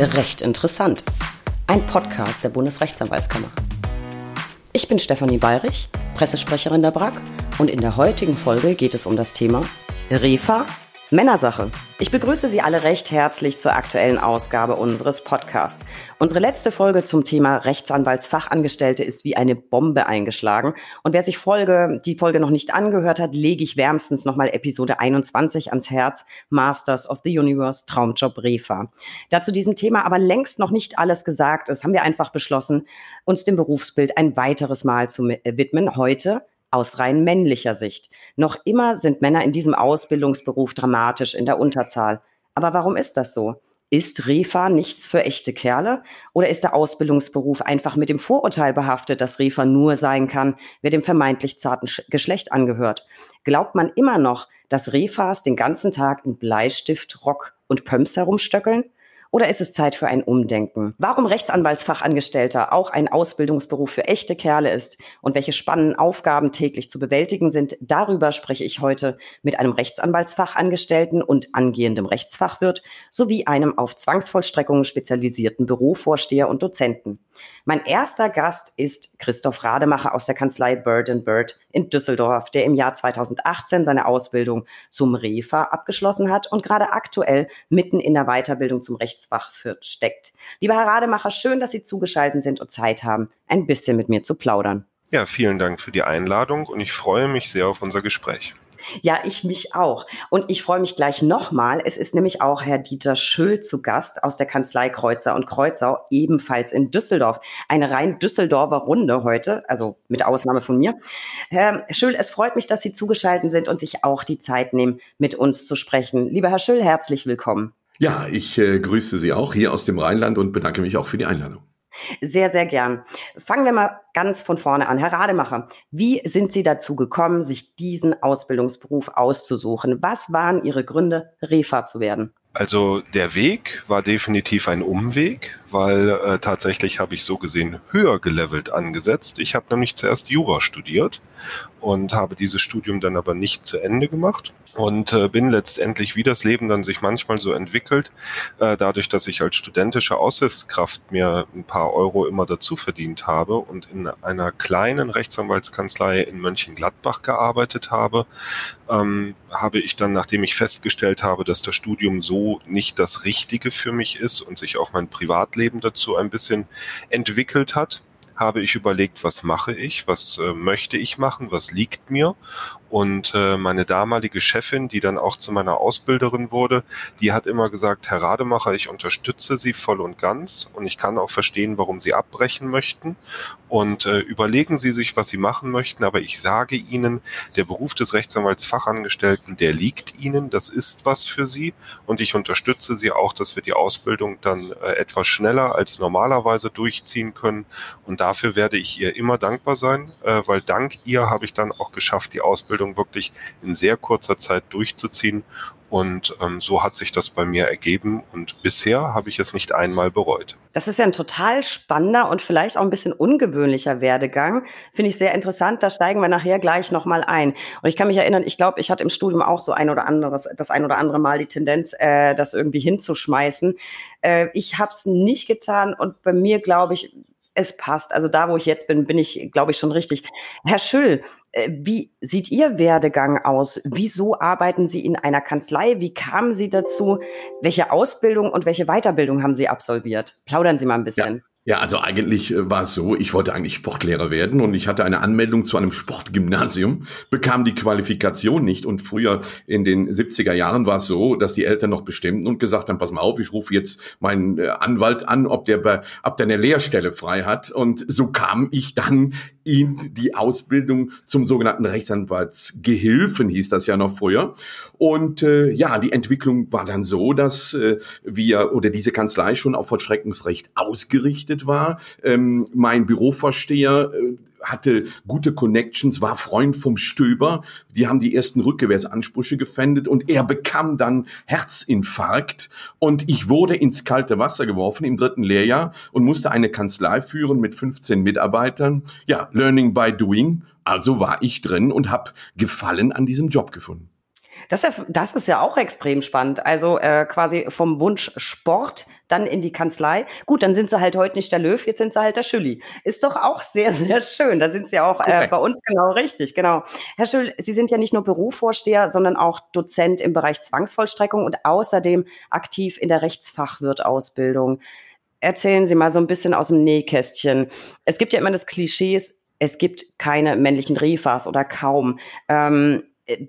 Recht interessant. Ein Podcast der Bundesrechtsanwaltskammer. Ich bin Stefanie Bayrich, Pressesprecherin der BRAG und in der heutigen Folge geht es um das Thema REFA Männersache. Ich begrüße Sie alle recht herzlich zur aktuellen Ausgabe unseres Podcasts. Unsere letzte Folge zum Thema Rechtsanwaltsfachangestellte ist wie eine Bombe eingeschlagen. Und wer sich Folge, die Folge noch nicht angehört hat, lege ich wärmstens nochmal Episode 21 ans Herz. Masters of the Universe, Traumjob Refa. Da zu diesem Thema aber längst noch nicht alles gesagt ist, haben wir einfach beschlossen, uns dem Berufsbild ein weiteres Mal zu widmen. Heute aus rein männlicher Sicht. Noch immer sind Männer in diesem Ausbildungsberuf dramatisch in der Unterzahl. Aber warum ist das so? Ist Refa nichts für echte Kerle? Oder ist der Ausbildungsberuf einfach mit dem Vorurteil behaftet, dass Refa nur sein kann, wer dem vermeintlich zarten Geschlecht angehört? Glaubt man immer noch, dass Refas den ganzen Tag in Bleistift, Rock und Pumps herumstöckeln? Oder ist es Zeit für ein Umdenken? Warum Rechtsanwaltsfachangestellter auch ein Ausbildungsberuf für echte Kerle ist und welche spannenden Aufgaben täglich zu bewältigen sind, darüber spreche ich heute mit einem Rechtsanwaltsfachangestellten und angehendem Rechtsfachwirt sowie einem auf Zwangsvollstreckungen spezialisierten Bürovorsteher und Dozenten. Mein erster Gast ist Christoph Rademacher aus der Kanzlei Bird Bird in Düsseldorf, der im Jahr 2018 seine Ausbildung zum REFA abgeschlossen hat und gerade aktuell mitten in der Weiterbildung zum Rechtsfachwirt steckt. Lieber Herr Rademacher, schön, dass Sie zugeschaltet sind und Zeit haben, ein bisschen mit mir zu plaudern. Ja, vielen Dank für die Einladung und ich freue mich sehr auf unser Gespräch. Ja, ich mich auch. Und ich freue mich gleich nochmal. Es ist nämlich auch Herr Dieter Schüll zu Gast aus der Kanzlei Kreuzer und Kreuzau, ebenfalls in Düsseldorf. Eine rein Düsseldorfer Runde heute, also mit Ausnahme von mir. Herr Schüll, es freut mich, dass Sie zugeschaltet sind und sich auch die Zeit nehmen, mit uns zu sprechen. Lieber Herr Schüll, herzlich willkommen. Ja, ich äh, grüße Sie auch hier aus dem Rheinland und bedanke mich auch für die Einladung. Sehr, sehr gern. Fangen wir mal ganz von vorne an. Herr Rademacher, wie sind Sie dazu gekommen, sich diesen Ausbildungsberuf auszusuchen? Was waren Ihre Gründe, Refa zu werden? Also der Weg war definitiv ein Umweg, weil äh, tatsächlich habe ich so gesehen höher gelevelt angesetzt. Ich habe nämlich zuerst Jura studiert und habe dieses Studium dann aber nicht zu Ende gemacht und äh, bin letztendlich, wie das Leben dann sich manchmal so entwickelt, äh, dadurch, dass ich als studentische Aushilfskraft mir ein paar Euro immer dazu verdient habe und in einer kleinen Rechtsanwaltskanzlei in Mönchengladbach gearbeitet habe, ähm, habe ich dann, nachdem ich festgestellt habe, dass das Studium so nicht das Richtige für mich ist und sich auch mein Privatleben dazu ein bisschen entwickelt hat, habe ich überlegt, was mache ich, was äh, möchte ich machen, was liegt mir und äh, meine damalige Chefin, die dann auch zu meiner Ausbilderin wurde, die hat immer gesagt, Herr Rademacher, ich unterstütze Sie voll und ganz und ich kann auch verstehen, warum Sie abbrechen möchten. Und äh, überlegen Sie sich, was Sie machen möchten, aber ich sage Ihnen, der Beruf des Rechtsanwaltsfachangestellten, der liegt Ihnen, das ist was für Sie und ich unterstütze Sie auch, dass wir die Ausbildung dann äh, etwas schneller als normalerweise durchziehen können. Und dafür werde ich ihr immer dankbar sein, äh, weil dank ihr habe ich dann auch geschafft, die Ausbildung Ausbildung wirklich in sehr kurzer Zeit durchzuziehen. Und ähm, so hat sich das bei mir ergeben und bisher habe ich es nicht einmal bereut. Das ist ja ein total spannender und vielleicht auch ein bisschen ungewöhnlicher Werdegang. Finde ich sehr interessant. Da steigen wir nachher gleich nochmal ein. Und ich kann mich erinnern, ich glaube, ich hatte im Studium auch so ein oder anderes, das ein oder andere Mal die Tendenz, äh, das irgendwie hinzuschmeißen. Äh, ich habe es nicht getan und bei mir, glaube ich, es passt. Also da, wo ich jetzt bin, bin ich, glaube ich, schon richtig. Herr Schüll, äh, wie sieht Ihr Werdegang aus? Wieso arbeiten Sie in einer Kanzlei? Wie kamen Sie dazu? Welche Ausbildung und welche Weiterbildung haben Sie absolviert? Plaudern Sie mal ein bisschen. Ja. Ja, also eigentlich äh, war es so, ich wollte eigentlich Sportlehrer werden und ich hatte eine Anmeldung zu einem Sportgymnasium, bekam die Qualifikation nicht und früher in den 70er Jahren war es so, dass die Eltern noch bestimmten und gesagt haben, pass mal auf, ich rufe jetzt meinen äh, Anwalt an, ob der bei, ob der eine Lehrstelle frei hat und so kam ich dann in die Ausbildung zum sogenannten Rechtsanwaltsgehilfen, hieß das ja noch früher. Und äh, ja, die Entwicklung war dann so, dass äh, wir oder diese Kanzlei schon auf Vollstreckungsrecht ausgerichtet war. Ähm, mein Bürovorsteher äh, hatte gute Connections, war Freund vom Stöber. Die haben die ersten Rückgewehrsansprüche gefändet und er bekam dann Herzinfarkt und ich wurde ins kalte Wasser geworfen im dritten Lehrjahr und musste eine Kanzlei führen mit 15 Mitarbeitern. Ja, Learning by Doing. Also war ich drin und habe Gefallen an diesem Job gefunden. Das ist, ja, das ist ja auch extrem spannend. Also äh, quasi vom Wunsch Sport dann in die Kanzlei. Gut, dann sind sie halt heute nicht der Löw, jetzt sind sie halt der Schülli. Ist doch auch sehr, sehr schön. Da sind sie auch äh, bei uns genau richtig. Genau. Herr Schüll, Sie sind ja nicht nur Berufsvorsteher, sondern auch Dozent im Bereich Zwangsvollstreckung und außerdem aktiv in der Rechtsfachwirtausbildung. Erzählen Sie mal so ein bisschen aus dem Nähkästchen. Es gibt ja immer das Klischees, es gibt keine männlichen Refas oder kaum. Ähm,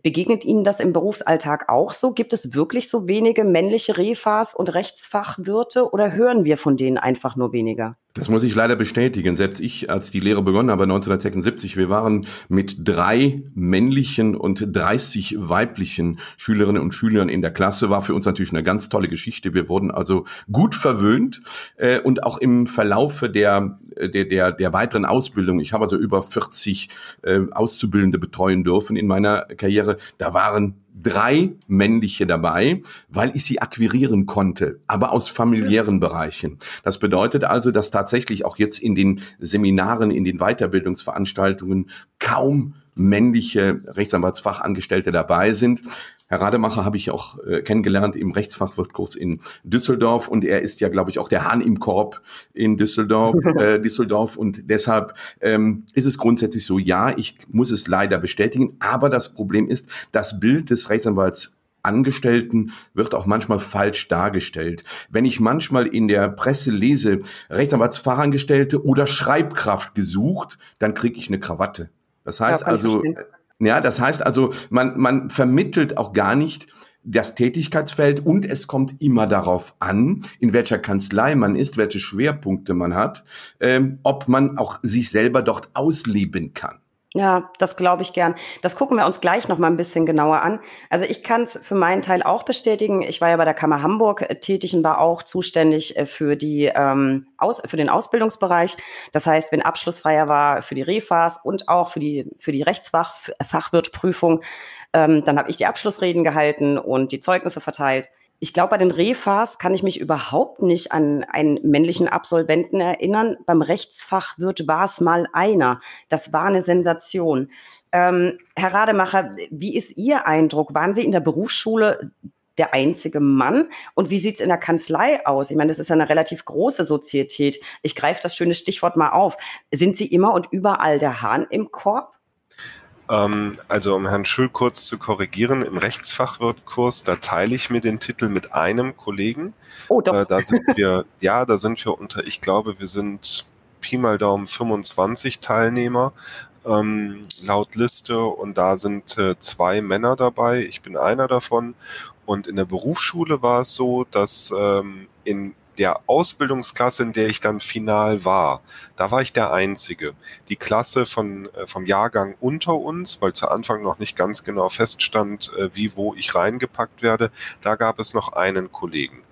begegnet Ihnen das im Berufsalltag auch so? Gibt es wirklich so wenige männliche Refas und Rechtsfachwirte oder hören wir von denen einfach nur weniger? Das muss ich leider bestätigen. Selbst ich, als die Lehre begonnen habe, 1976, wir waren mit drei männlichen und 30 weiblichen Schülerinnen und Schülern in der Klasse, war für uns natürlich eine ganz tolle Geschichte. Wir wurden also gut verwöhnt äh, und auch im Verlaufe der, der, der, der weiteren Ausbildung, ich habe also über 40 äh, Auszubildende betreuen dürfen in meiner Karriere, da waren drei männliche dabei, weil ich sie akquirieren konnte, aber aus familiären Bereichen. Das bedeutet also, dass tatsächlich auch jetzt in den Seminaren, in den Weiterbildungsveranstaltungen kaum männliche Rechtsanwaltsfachangestellte dabei sind. Herr Rademacher habe ich auch äh, kennengelernt im Rechtsfachwirtkurs in Düsseldorf und er ist ja, glaube ich, auch der Hahn im Korb in Düsseldorf, äh, Düsseldorf und deshalb ähm, ist es grundsätzlich so, ja, ich muss es leider bestätigen, aber das Problem ist, das Bild des Rechtsanwalts Angestellten wird auch manchmal falsch dargestellt. Wenn ich manchmal in der Presse lese, Rechtsanwaltsfachangestellte oder Schreibkraft gesucht, dann kriege ich eine Krawatte. Das heißt ja, also, ja, das heißt also, man, man vermittelt auch gar nicht das Tätigkeitsfeld und es kommt immer darauf an, in welcher Kanzlei man ist, welche Schwerpunkte man hat, ähm, ob man auch sich selber dort ausleben kann. Ja, das glaube ich gern. Das gucken wir uns gleich noch mal ein bisschen genauer an. Also ich kann es für meinen Teil auch bestätigen. Ich war ja bei der Kammer Hamburg äh, tätig und war auch zuständig äh, für die ähm, aus, für den Ausbildungsbereich. Das heißt, wenn Abschlussfeier war für die Refas und auch für die für die Rechtsfachwirtprüfung, ähm, dann habe ich die Abschlussreden gehalten und die Zeugnisse verteilt. Ich glaube, bei den Refas kann ich mich überhaupt nicht an einen männlichen Absolventen erinnern. Beim Rechtsfachwirt war es mal einer. Das war eine Sensation. Ähm, Herr Rademacher, wie ist Ihr Eindruck? Waren Sie in der Berufsschule der einzige Mann? Und wie sieht's in der Kanzlei aus? Ich meine, das ist ja eine relativ große Sozietät. Ich greife das schöne Stichwort mal auf. Sind Sie immer und überall der Hahn im Korb? Ähm, also um Herrn Schül kurz zu korrigieren, im Rechtsfachwirtkurs, da teile ich mir den Titel mit einem Kollegen. Oh, doch. Äh, da sind wir, ja, da sind wir unter, ich glaube, wir sind Pi mal Daumen 25 Teilnehmer ähm, laut Liste und da sind äh, zwei Männer dabei. Ich bin einer davon. Und in der Berufsschule war es so, dass ähm, in der Ausbildungsklasse, in der ich dann final war, da war ich der Einzige. Die Klasse von, äh, vom Jahrgang unter uns, weil zu Anfang noch nicht ganz genau feststand, äh, wie, wo ich reingepackt werde, da gab es noch einen Kollegen.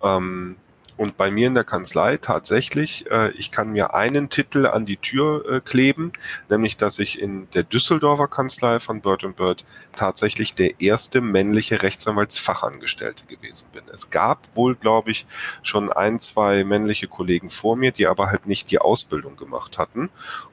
Ähm, und bei mir in der Kanzlei tatsächlich, äh, ich kann mir einen Titel an die Tür äh, kleben, nämlich dass ich in der Düsseldorfer Kanzlei von Bird Bird tatsächlich der erste männliche Rechtsanwaltsfachangestellte gewesen bin. Es gab wohl, glaube ich, schon ein, zwei männliche Kollegen vor mir, die aber halt nicht die Ausbildung gemacht hatten.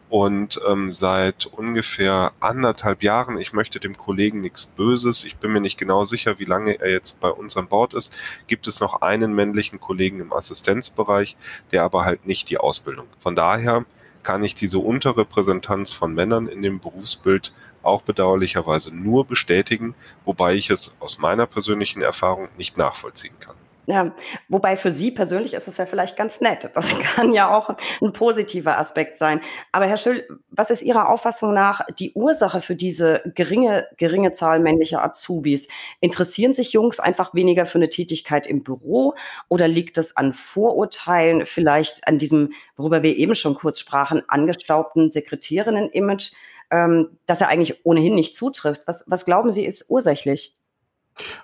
Und ähm, seit ungefähr anderthalb Jahren, ich möchte dem Kollegen nichts Böses, ich bin mir nicht genau sicher, wie lange er jetzt bei uns an Bord ist, gibt es noch einen männlichen Kollegen im Assistenzbereich, der aber halt nicht die Ausbildung. Von daher kann ich diese Unterrepräsentanz von Männern in dem Berufsbild auch bedauerlicherweise nur bestätigen, wobei ich es aus meiner persönlichen Erfahrung nicht nachvollziehen kann. Ja, wobei für Sie persönlich ist es ja vielleicht ganz nett. Das kann ja auch ein positiver Aspekt sein. Aber Herr Schüll, was ist Ihrer Auffassung nach die Ursache für diese geringe, geringe Zahl männlicher Azubis? Interessieren sich Jungs einfach weniger für eine Tätigkeit im Büro oder liegt es an Vorurteilen, vielleicht an diesem, worüber wir eben schon kurz sprachen, angestaubten Sekretärinnen-Image, ähm, das ja eigentlich ohnehin nicht zutrifft? Was, was glauben Sie ist ursächlich?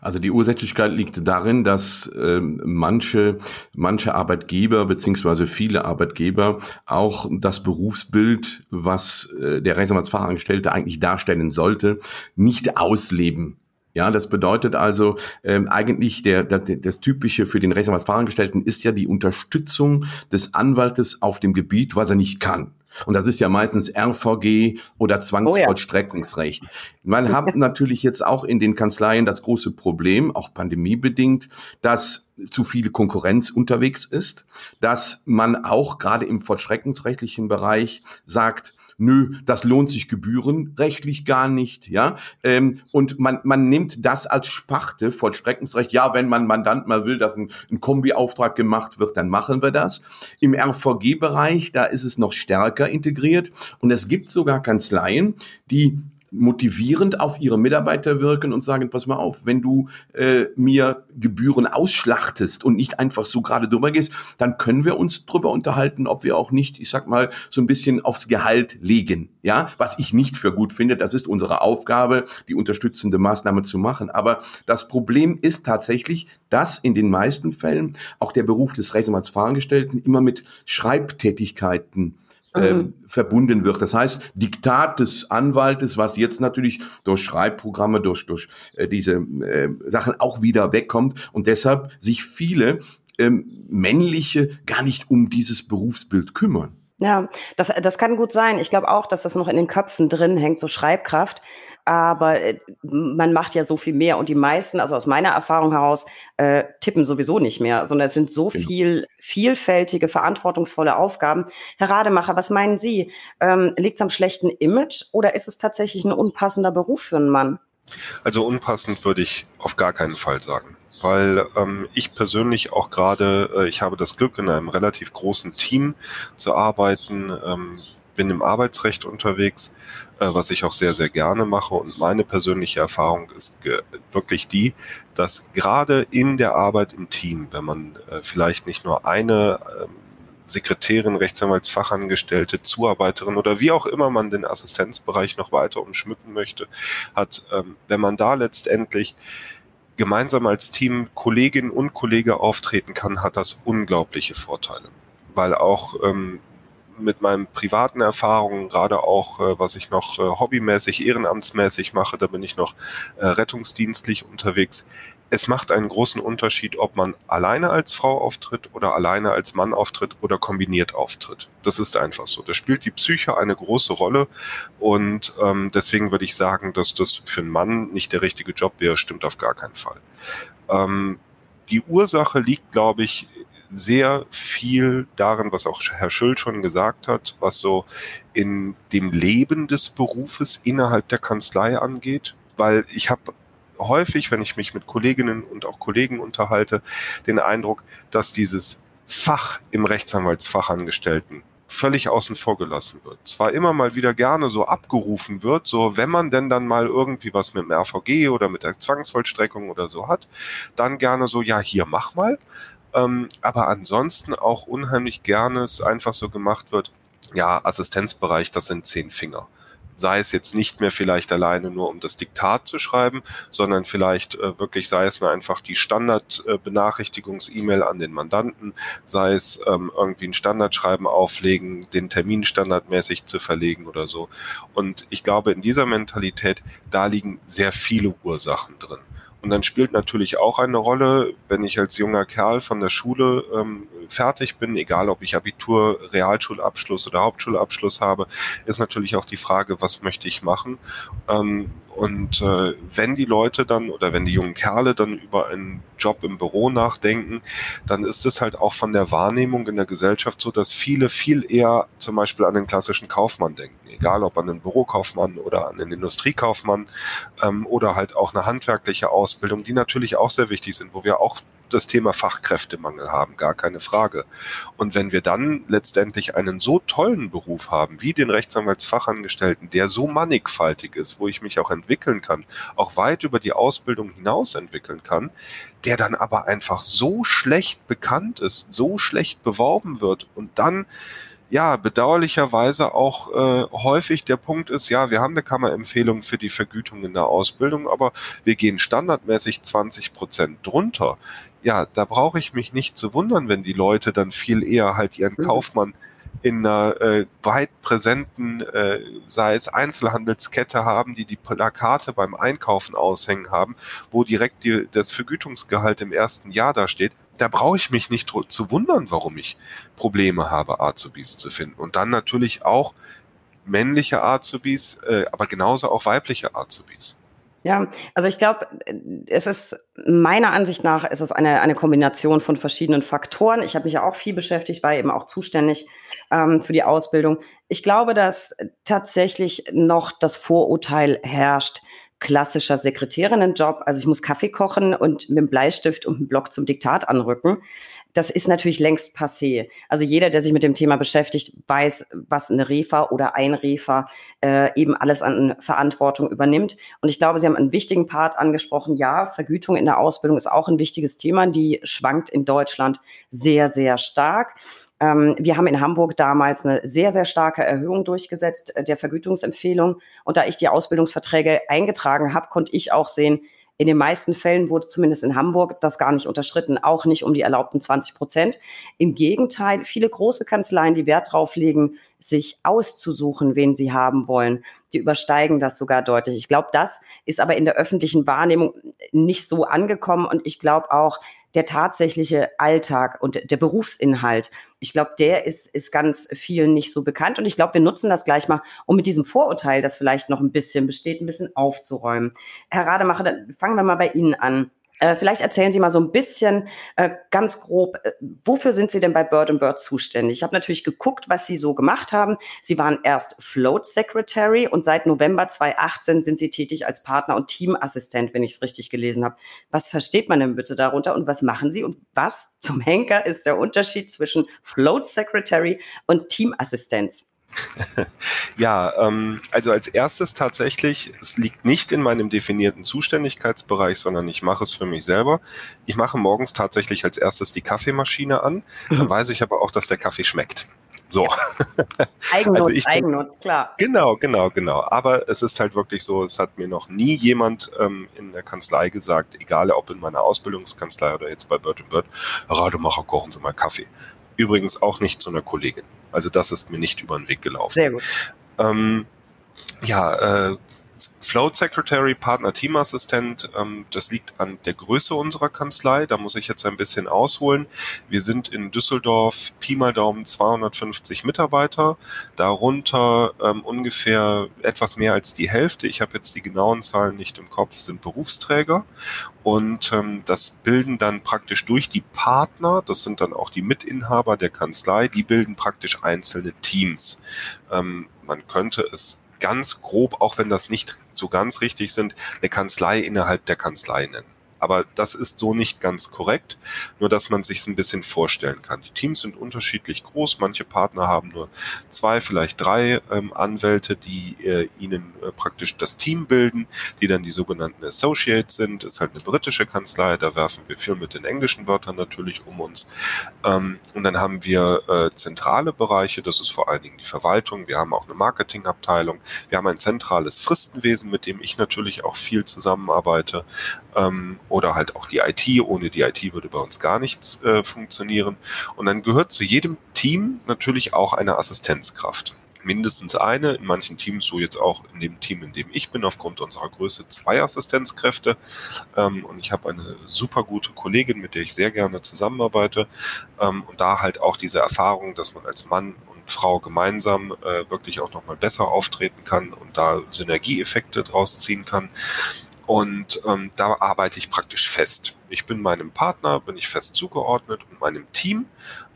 Also die Ursächlichkeit liegt darin, dass äh, manche, manche Arbeitgeber beziehungsweise viele Arbeitgeber auch das Berufsbild, was äh, der Rechtsanwaltsfachangestellte eigentlich darstellen sollte, nicht ausleben. Ja, das bedeutet also ähm, eigentlich der, der, das Typische für den Rechtsanwaltsfachangestellten ist ja die Unterstützung des Anwaltes auf dem Gebiet, was er nicht kann. Und das ist ja meistens RVG oder Zwangsvollstreckungsrecht. Oh ja. Man hat natürlich jetzt auch in den Kanzleien das große Problem, auch pandemiebedingt, dass zu viel Konkurrenz unterwegs ist, dass man auch gerade im vollstreckungsrechtlichen Bereich sagt, nö, das lohnt sich gebührenrechtlich gar nicht, ja. Ähm, und man, man nimmt das als Sparte Vollstreckungsrecht. Ja, wenn man Mandant mal will, dass ein, ein Kombi-Auftrag gemacht wird, dann machen wir das. Im RVG-Bereich, da ist es noch stärker integriert. Und es gibt sogar Kanzleien, die motivierend auf ihre Mitarbeiter wirken und sagen, pass mal auf, wenn du äh, mir Gebühren ausschlachtest und nicht einfach so gerade drüber gehst, dann können wir uns drüber unterhalten, ob wir auch nicht, ich sag mal, so ein bisschen aufs Gehalt legen. Ja, was ich nicht für gut finde, das ist unsere Aufgabe, die unterstützende Maßnahme zu machen. Aber das Problem ist tatsächlich, dass in den meisten Fällen auch der Beruf des Rechtsanwalts Fachangestellten immer mit Schreibtätigkeiten äh, mhm. verbunden wird. Das heißt, Diktat des Anwaltes, was jetzt natürlich durch Schreibprogramme, durch, durch äh, diese äh, Sachen auch wieder wegkommt und deshalb sich viele ähm, männliche gar nicht um dieses Berufsbild kümmern. Ja, das, das kann gut sein. Ich glaube auch, dass das noch in den Köpfen drin hängt, so Schreibkraft aber äh, man macht ja so viel mehr und die meisten, also aus meiner Erfahrung heraus, äh, tippen sowieso nicht mehr, sondern es sind so genau. viel vielfältige, verantwortungsvolle Aufgaben. Herr Rademacher, was meinen Sie? Ähm, Liegt es am schlechten Image oder ist es tatsächlich ein unpassender Beruf für einen Mann? Also unpassend würde ich auf gar keinen Fall sagen weil ähm, ich persönlich auch gerade, äh, ich habe das Glück, in einem relativ großen Team zu arbeiten, ähm, bin im Arbeitsrecht unterwegs, äh, was ich auch sehr, sehr gerne mache. Und meine persönliche Erfahrung ist wirklich die, dass gerade in der Arbeit im Team, wenn man äh, vielleicht nicht nur eine äh, Sekretärin, Rechtsanwaltsfachangestellte, Zuarbeiterin oder wie auch immer man den Assistenzbereich noch weiter umschmücken möchte, hat, ähm, wenn man da letztendlich gemeinsam als Team Kollegin und Kollege auftreten kann, hat das unglaubliche Vorteile. Weil auch ähm, mit meinen privaten Erfahrungen, gerade auch, äh, was ich noch äh, hobbymäßig, ehrenamtsmäßig mache, da bin ich noch äh, rettungsdienstlich unterwegs. Es macht einen großen Unterschied, ob man alleine als Frau auftritt oder alleine als Mann auftritt oder kombiniert auftritt. Das ist einfach so. Da spielt die Psyche eine große Rolle und ähm, deswegen würde ich sagen, dass das für einen Mann nicht der richtige Job wäre, stimmt auf gar keinen Fall. Ähm, die Ursache liegt, glaube ich, sehr viel darin, was auch Herr Schuld schon gesagt hat, was so in dem Leben des Berufes innerhalb der Kanzlei angeht, weil ich habe häufig, wenn ich mich mit Kolleginnen und auch Kollegen unterhalte, den Eindruck, dass dieses Fach im Rechtsanwaltsfachangestellten völlig außen vor gelassen wird. Zwar immer mal wieder gerne so abgerufen wird, so wenn man denn dann mal irgendwie was mit dem RVG oder mit der Zwangsvollstreckung oder so hat, dann gerne so, ja, hier mach mal. Ähm, aber ansonsten auch unheimlich gerne es einfach so gemacht wird, ja, Assistenzbereich, das sind zehn Finger. Sei es jetzt nicht mehr vielleicht alleine nur um das Diktat zu schreiben, sondern vielleicht äh, wirklich sei es nur einfach die Standard-Benachrichtigungs-E-Mail an den Mandanten, sei es ähm, irgendwie ein Standardschreiben auflegen, den Termin standardmäßig zu verlegen oder so. Und ich glaube, in dieser Mentalität, da liegen sehr viele Ursachen drin. Und dann spielt natürlich auch eine Rolle, wenn ich als junger Kerl von der Schule ähm, fertig bin, egal ob ich Abitur, Realschulabschluss oder Hauptschulabschluss habe, ist natürlich auch die Frage, was möchte ich machen? Ähm, und äh, wenn die Leute dann oder wenn die jungen Kerle dann über einen Job im Büro nachdenken, dann ist es halt auch von der Wahrnehmung in der Gesellschaft so, dass viele viel eher zum Beispiel an den klassischen Kaufmann denken egal ob an den Bürokaufmann oder an den Industriekaufmann ähm, oder halt auch eine handwerkliche Ausbildung, die natürlich auch sehr wichtig sind, wo wir auch das Thema Fachkräftemangel haben, gar keine Frage. Und wenn wir dann letztendlich einen so tollen Beruf haben, wie den Rechtsanwaltsfachangestellten, der so mannigfaltig ist, wo ich mich auch entwickeln kann, auch weit über die Ausbildung hinaus entwickeln kann, der dann aber einfach so schlecht bekannt ist, so schlecht beworben wird und dann ja, bedauerlicherweise auch äh, häufig der Punkt ist, ja, wir haben eine Kammerempfehlung für die Vergütung in der Ausbildung, aber wir gehen standardmäßig 20 Prozent drunter. Ja, da brauche ich mich nicht zu wundern, wenn die Leute dann viel eher halt ihren mhm. Kaufmann in einer äh, weit präsenten, äh, sei es Einzelhandelskette haben, die die Plakate beim Einkaufen aushängen haben, wo direkt die, das Vergütungsgehalt im ersten Jahr da steht, da brauche ich mich nicht zu wundern, warum ich Probleme habe, Azubis zu finden. Und dann natürlich auch männliche Azubis, äh, aber genauso auch weibliche Azubis. Ja, also ich glaube, es ist meiner Ansicht nach ist es eine, eine Kombination von verschiedenen Faktoren. Ich habe mich ja auch viel beschäftigt, war eben auch zuständig ähm, für die Ausbildung. Ich glaube, dass tatsächlich noch das Vorurteil herrscht, klassischer Sekretärinnenjob. Also ich muss Kaffee kochen und mit dem Bleistift und einem Block zum Diktat anrücken. Das ist natürlich längst passé. Also jeder, der sich mit dem Thema beschäftigt, weiß, was eine Refa oder ein Refa äh, eben alles an Verantwortung übernimmt. Und ich glaube, Sie haben einen wichtigen Part angesprochen. Ja, Vergütung in der Ausbildung ist auch ein wichtiges Thema. Die schwankt in Deutschland sehr, sehr stark. Ähm, wir haben in Hamburg damals eine sehr, sehr starke Erhöhung durchgesetzt äh, der Vergütungsempfehlung. Und da ich die Ausbildungsverträge eingetragen habe, konnte ich auch sehen, in den meisten Fällen wurde zumindest in Hamburg das gar nicht unterschritten, auch nicht um die erlaubten 20 Prozent. Im Gegenteil, viele große Kanzleien, die Wert drauf legen, sich auszusuchen, wen sie haben wollen, die übersteigen das sogar deutlich. Ich glaube, das ist aber in der öffentlichen Wahrnehmung nicht so angekommen und ich glaube auch, der tatsächliche Alltag und der Berufsinhalt. Ich glaube, der ist, ist ganz vielen nicht so bekannt. Und ich glaube, wir nutzen das gleich mal, um mit diesem Vorurteil, das vielleicht noch ein bisschen besteht, ein bisschen aufzuräumen. Herr Rademacher, dann fangen wir mal bei Ihnen an. Äh, vielleicht erzählen Sie mal so ein bisschen äh, ganz grob, äh, wofür sind Sie denn bei Bird Bird zuständig? Ich habe natürlich geguckt, was Sie so gemacht haben. Sie waren erst Float Secretary und seit November 2018 sind Sie tätig als Partner und Teamassistent, wenn ich es richtig gelesen habe. Was versteht man denn bitte darunter und was machen Sie und was zum Henker ist der Unterschied zwischen Float Secretary und Teamassistenz? ja, ähm, also als erstes tatsächlich, es liegt nicht in meinem definierten Zuständigkeitsbereich, sondern ich mache es für mich selber. Ich mache morgens tatsächlich als erstes die Kaffeemaschine an, dann mhm. weiß ich aber auch, dass der Kaffee schmeckt. So. Eigennutz, also ich, Eigennutz, klar. Genau, genau, genau. Aber es ist halt wirklich so, es hat mir noch nie jemand ähm, in der Kanzlei gesagt, egal ob in meiner Ausbildungskanzlei oder jetzt bei Bird Bird, Rademacher, kochen Sie mal Kaffee. Übrigens auch nicht zu einer Kollegin. Also das ist mir nicht über den Weg gelaufen. Sehr gut. Ähm, ja, äh, Float Secretary, Partner Teamassistent, ähm, das liegt an der Größe unserer Kanzlei. Da muss ich jetzt ein bisschen ausholen. Wir sind in Düsseldorf Pi mal Daumen 250 Mitarbeiter, darunter ähm, ungefähr etwas mehr als die Hälfte, ich habe jetzt die genauen Zahlen nicht im Kopf, sind Berufsträger. Und ähm, das bilden dann praktisch durch die Partner, das sind dann auch die Mitinhaber der Kanzlei, die bilden praktisch einzelne Teams. Ähm, man könnte es ganz grob, auch wenn das nicht so ganz richtig sind, eine Kanzlei innerhalb der Kanzlei nennen. Aber das ist so nicht ganz korrekt, nur dass man sich ein bisschen vorstellen kann. Die Teams sind unterschiedlich groß. Manche Partner haben nur zwei, vielleicht drei ähm, Anwälte, die äh, ihnen äh, praktisch das Team bilden, die dann die sogenannten Associates sind. Ist halt eine britische Kanzlei, da werfen wir viel mit den englischen Wörtern natürlich um uns. Ähm, und dann haben wir äh, zentrale Bereiche, das ist vor allen Dingen die Verwaltung. Wir haben auch eine Marketingabteilung. Wir haben ein zentrales Fristenwesen, mit dem ich natürlich auch viel zusammenarbeite ähm, oder halt auch die IT. Ohne die IT würde bei uns gar nichts äh, funktionieren. Und dann gehört zu jedem Team natürlich auch eine Assistenzkraft. Mindestens eine, in manchen Teams, so jetzt auch in dem Team, in dem ich bin, aufgrund unserer Größe zwei Assistenzkräfte. Ähm, und ich habe eine super gute Kollegin, mit der ich sehr gerne zusammenarbeite. Ähm, und da halt auch diese Erfahrung, dass man als Mann und Frau gemeinsam äh, wirklich auch nochmal besser auftreten kann und da Synergieeffekte draus ziehen kann. Und ähm, da arbeite ich praktisch fest. Ich bin meinem Partner, bin ich fest zugeordnet und meinem Team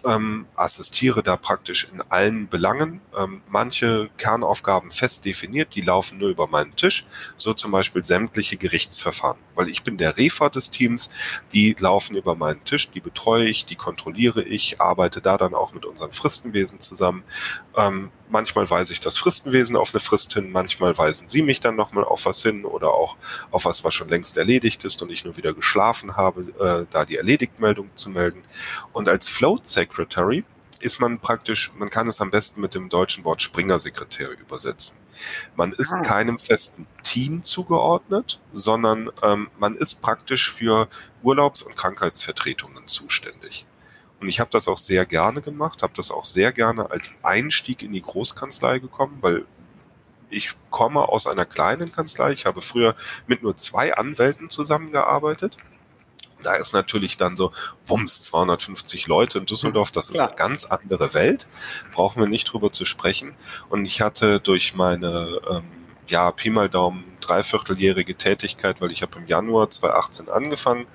ähm, assistiere da praktisch in allen Belangen. Ähm, manche Kernaufgaben fest definiert, die laufen nur über meinen Tisch, so zum Beispiel sämtliche Gerichtsverfahren, weil ich bin der Refer des Teams, die laufen über meinen Tisch, die betreue ich, die kontrolliere ich, arbeite da dann auch mit unserem Fristenwesen zusammen. Ähm, manchmal weise ich das Fristenwesen auf eine Frist hin, manchmal weisen sie mich dann nochmal auf was hin oder auch auf was, was schon längst erledigt ist und ich nur wieder geschlafen habe, äh, da die Erledigtmeldung zu melden. Und als Float Secretary ist man praktisch, man kann es am besten mit dem deutschen Wort Springer-Sekretär übersetzen. Man ist ah. keinem festen Team zugeordnet, sondern ähm, man ist praktisch für Urlaubs- und Krankheitsvertretungen zuständig. Und ich habe das auch sehr gerne gemacht, habe das auch sehr gerne als Einstieg in die Großkanzlei gekommen, weil ich komme aus einer kleinen Kanzlei. Ich habe früher mit nur zwei Anwälten zusammengearbeitet da ist natürlich dann so, wumms, 250 Leute in Düsseldorf, das ist ja. eine ganz andere Welt, brauchen wir nicht drüber zu sprechen. Und ich hatte durch meine, ähm, ja, Pi mal Daumen, dreivierteljährige Tätigkeit, weil ich habe im Januar 2018 angefangen,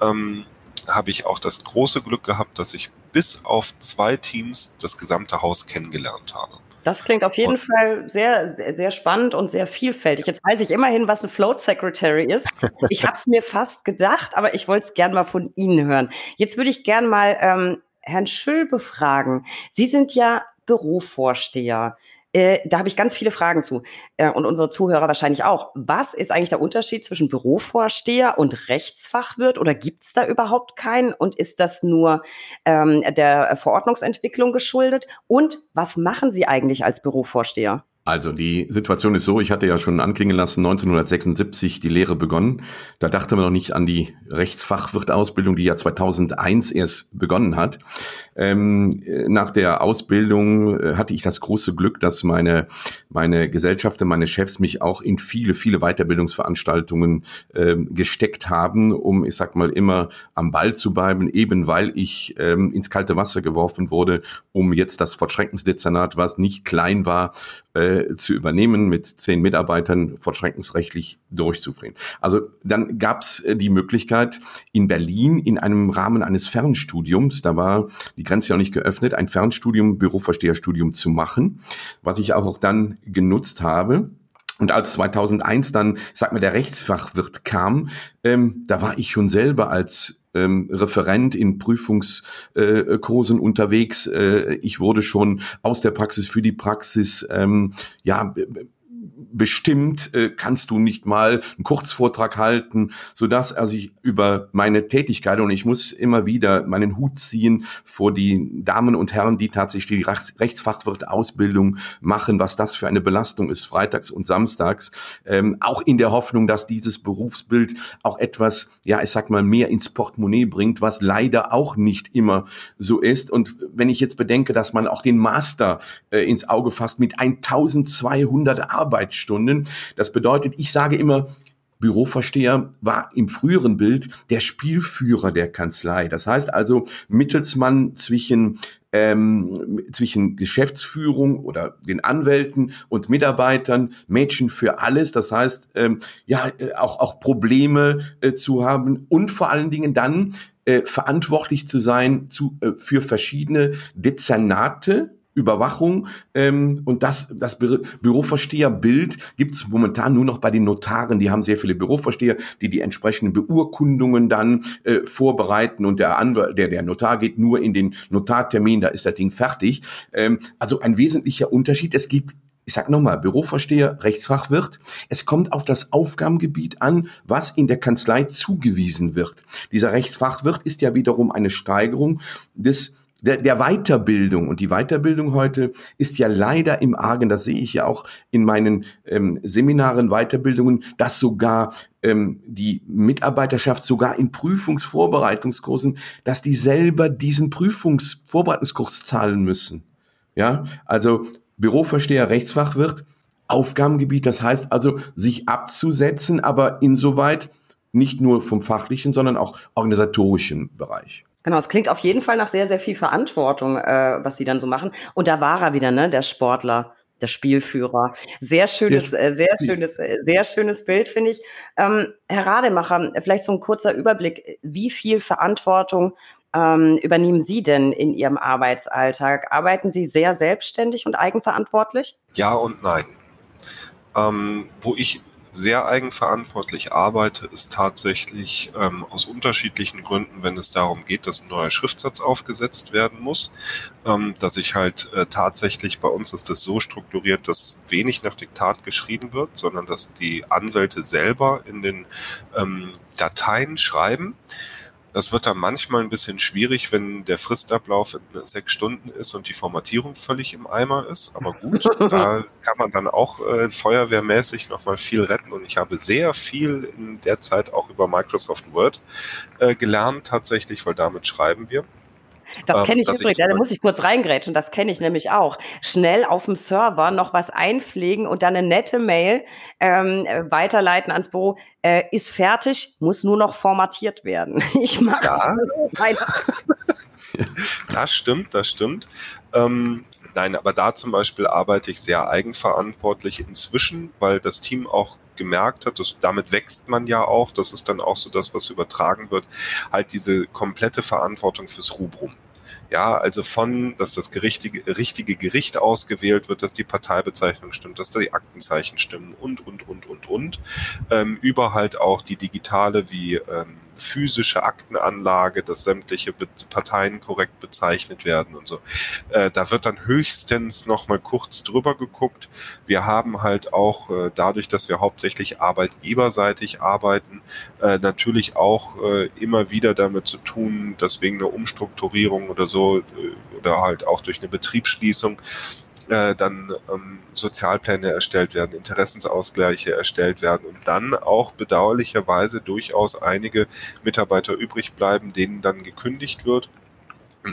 ähm, habe ich auch das große Glück gehabt, dass ich bis auf zwei Teams das gesamte Haus kennengelernt habe. Das klingt auf jeden und Fall sehr, sehr, sehr, spannend und sehr vielfältig. Jetzt weiß ich immerhin, was ein Float Secretary ist. Ich habe es mir fast gedacht, aber ich wollte es gern mal von Ihnen hören. Jetzt würde ich gern mal ähm, Herrn Schüll befragen. Sie sind ja Bürovorsteher. Äh, da habe ich ganz viele Fragen zu äh, und unsere Zuhörer wahrscheinlich auch. Was ist eigentlich der Unterschied zwischen Bürovorsteher und Rechtsfachwirt oder gibt es da überhaupt keinen? Und ist das nur ähm, der Verordnungsentwicklung geschuldet? Und was machen Sie eigentlich als Bürovorsteher? Also die Situation ist so, ich hatte ja schon anklingen lassen, 1976 die Lehre begonnen. Da dachte man noch nicht an die Rechtsfachwirtausbildung, die ja 2001 erst begonnen hat. Ähm, nach der Ausbildung äh, hatte ich das große Glück, dass meine, meine Gesellschafter, meine Chefs mich auch in viele, viele Weiterbildungsveranstaltungen äh, gesteckt haben, um, ich sag mal, immer am Ball zu bleiben, eben weil ich ähm, ins kalte Wasser geworfen wurde, um jetzt das Vollstreckungsdezernat, was nicht klein war, äh, zu übernehmen, mit zehn Mitarbeitern fortschreckensrechtlich durchzuführen. Also dann gab es äh, die Möglichkeit in Berlin in einem Rahmen eines Fernstudiums, da war die Grenze ja nicht geöffnet, ein Fernstudium, Büroversteherstudium zu machen, was ich auch dann genutzt habe. Und als 2001 dann, sag mal, der Rechtsfachwirt kam, ähm, da war ich schon selber als ähm, Referent in Prüfungskursen äh, unterwegs. Äh, ich wurde schon aus der Praxis für die Praxis ähm, ja bestimmt äh, kannst du nicht mal einen Kurzvortrag halten, so dass also ich über meine Tätigkeit und ich muss immer wieder meinen Hut ziehen vor die Damen und Herren, die tatsächlich die Rechtsfachwirt-Ausbildung machen, was das für eine Belastung ist, freitags und samstags, ähm, auch in der Hoffnung, dass dieses Berufsbild auch etwas, ja, ich sag mal, mehr ins Portemonnaie bringt, was leider auch nicht immer so ist. Und wenn ich jetzt bedenke, dass man auch den Master äh, ins Auge fasst mit 1200 Arbeitsstunden, Stunden. Das bedeutet, ich sage immer, Büroversteher war im früheren Bild der Spielführer der Kanzlei. Das heißt also Mittelsmann zwischen ähm, zwischen Geschäftsführung oder den Anwälten und Mitarbeitern, Mädchen für alles. Das heißt, ähm, ja, äh, auch, auch Probleme äh, zu haben und vor allen Dingen dann äh, verantwortlich zu sein zu, äh, für verschiedene Dezernate Überwachung ähm, und das, das Bü Büroversteherbild gibt es momentan nur noch bei den Notaren. Die haben sehr viele Büroversteher, die die entsprechenden Beurkundungen dann äh, vorbereiten und der, Anwalt, der, der Notar geht nur in den Notartermin, da ist das Ding fertig. Ähm, also ein wesentlicher Unterschied. Es gibt ich sag nochmal, Büroversteher, Rechtsfachwirt. Es kommt auf das Aufgabengebiet an, was in der Kanzlei zugewiesen wird. Dieser Rechtsfachwirt ist ja wiederum eine Steigerung des der, der Weiterbildung. Und die Weiterbildung heute ist ja leider im Argen, das sehe ich ja auch in meinen ähm, Seminaren, Weiterbildungen, dass sogar ähm, die Mitarbeiterschaft sogar in Prüfungsvorbereitungskursen, dass die selber diesen Prüfungsvorbereitungskurs zahlen müssen. Ja, also Büroversteher, Rechtsfachwirt, Aufgabengebiet, das heißt also, sich abzusetzen, aber insoweit nicht nur vom fachlichen, sondern auch organisatorischen Bereich. Genau, es klingt auf jeden Fall nach sehr, sehr viel Verantwortung, äh, was sie dann so machen. Und da war er wieder, ne, der Sportler, der Spielführer. Sehr schönes, äh, sehr schönes, äh, sehr schönes Bild, finde ich. Ähm, Herr Rademacher, vielleicht so ein kurzer Überblick. Wie viel Verantwortung ähm, übernehmen Sie denn in Ihrem Arbeitsalltag? Arbeiten Sie sehr selbstständig und eigenverantwortlich? Ja und nein. Ähm, wo ich sehr eigenverantwortlich arbeite, ist tatsächlich ähm, aus unterschiedlichen Gründen, wenn es darum geht, dass ein neuer Schriftsatz aufgesetzt werden muss, ähm, dass ich halt äh, tatsächlich, bei uns ist das so strukturiert, dass wenig nach Diktat geschrieben wird, sondern dass die Anwälte selber in den ähm, Dateien schreiben. Das wird dann manchmal ein bisschen schwierig, wenn der Fristablauf in sechs Stunden ist und die Formatierung völlig im Eimer ist. Aber gut, da kann man dann auch äh, feuerwehrmäßig nochmal viel retten. Und ich habe sehr viel in der Zeit auch über Microsoft Word äh, gelernt tatsächlich, weil damit schreiben wir. Das kenne ich übrigens, da muss ich kurz reingrätschen, das kenne ich nämlich auch. Schnell auf dem Server noch was einpflegen und dann eine nette Mail ähm, weiterleiten ans Büro. Äh, ist fertig, muss nur noch formatiert werden. Ich mag ja. das. das stimmt, das stimmt. Ähm, nein, aber da zum Beispiel arbeite ich sehr eigenverantwortlich inzwischen, weil das Team auch gemerkt hat, das, damit wächst man ja auch, das ist dann auch so das, was übertragen wird, halt diese komplette Verantwortung fürs Rubrum. Ja, also von, dass das gerichtige, richtige Gericht ausgewählt wird, dass die Parteibezeichnung stimmt, dass die Aktenzeichen stimmen und, und, und, und, und, ähm, über halt auch die digitale wie ähm, physische Aktenanlage, dass sämtliche Parteien korrekt bezeichnet werden und so. Äh, da wird dann höchstens noch mal kurz drüber geguckt. Wir haben halt auch äh, dadurch, dass wir hauptsächlich arbeitgeberseitig arbeiten, äh, natürlich auch äh, immer wieder damit zu tun, dass wegen einer Umstrukturierung oder so äh, oder halt auch durch eine Betriebsschließung äh, dann ähm, Sozialpläne erstellt werden, Interessensausgleiche erstellt werden und dann auch bedauerlicherweise durchaus einige Mitarbeiter übrig bleiben, denen dann gekündigt wird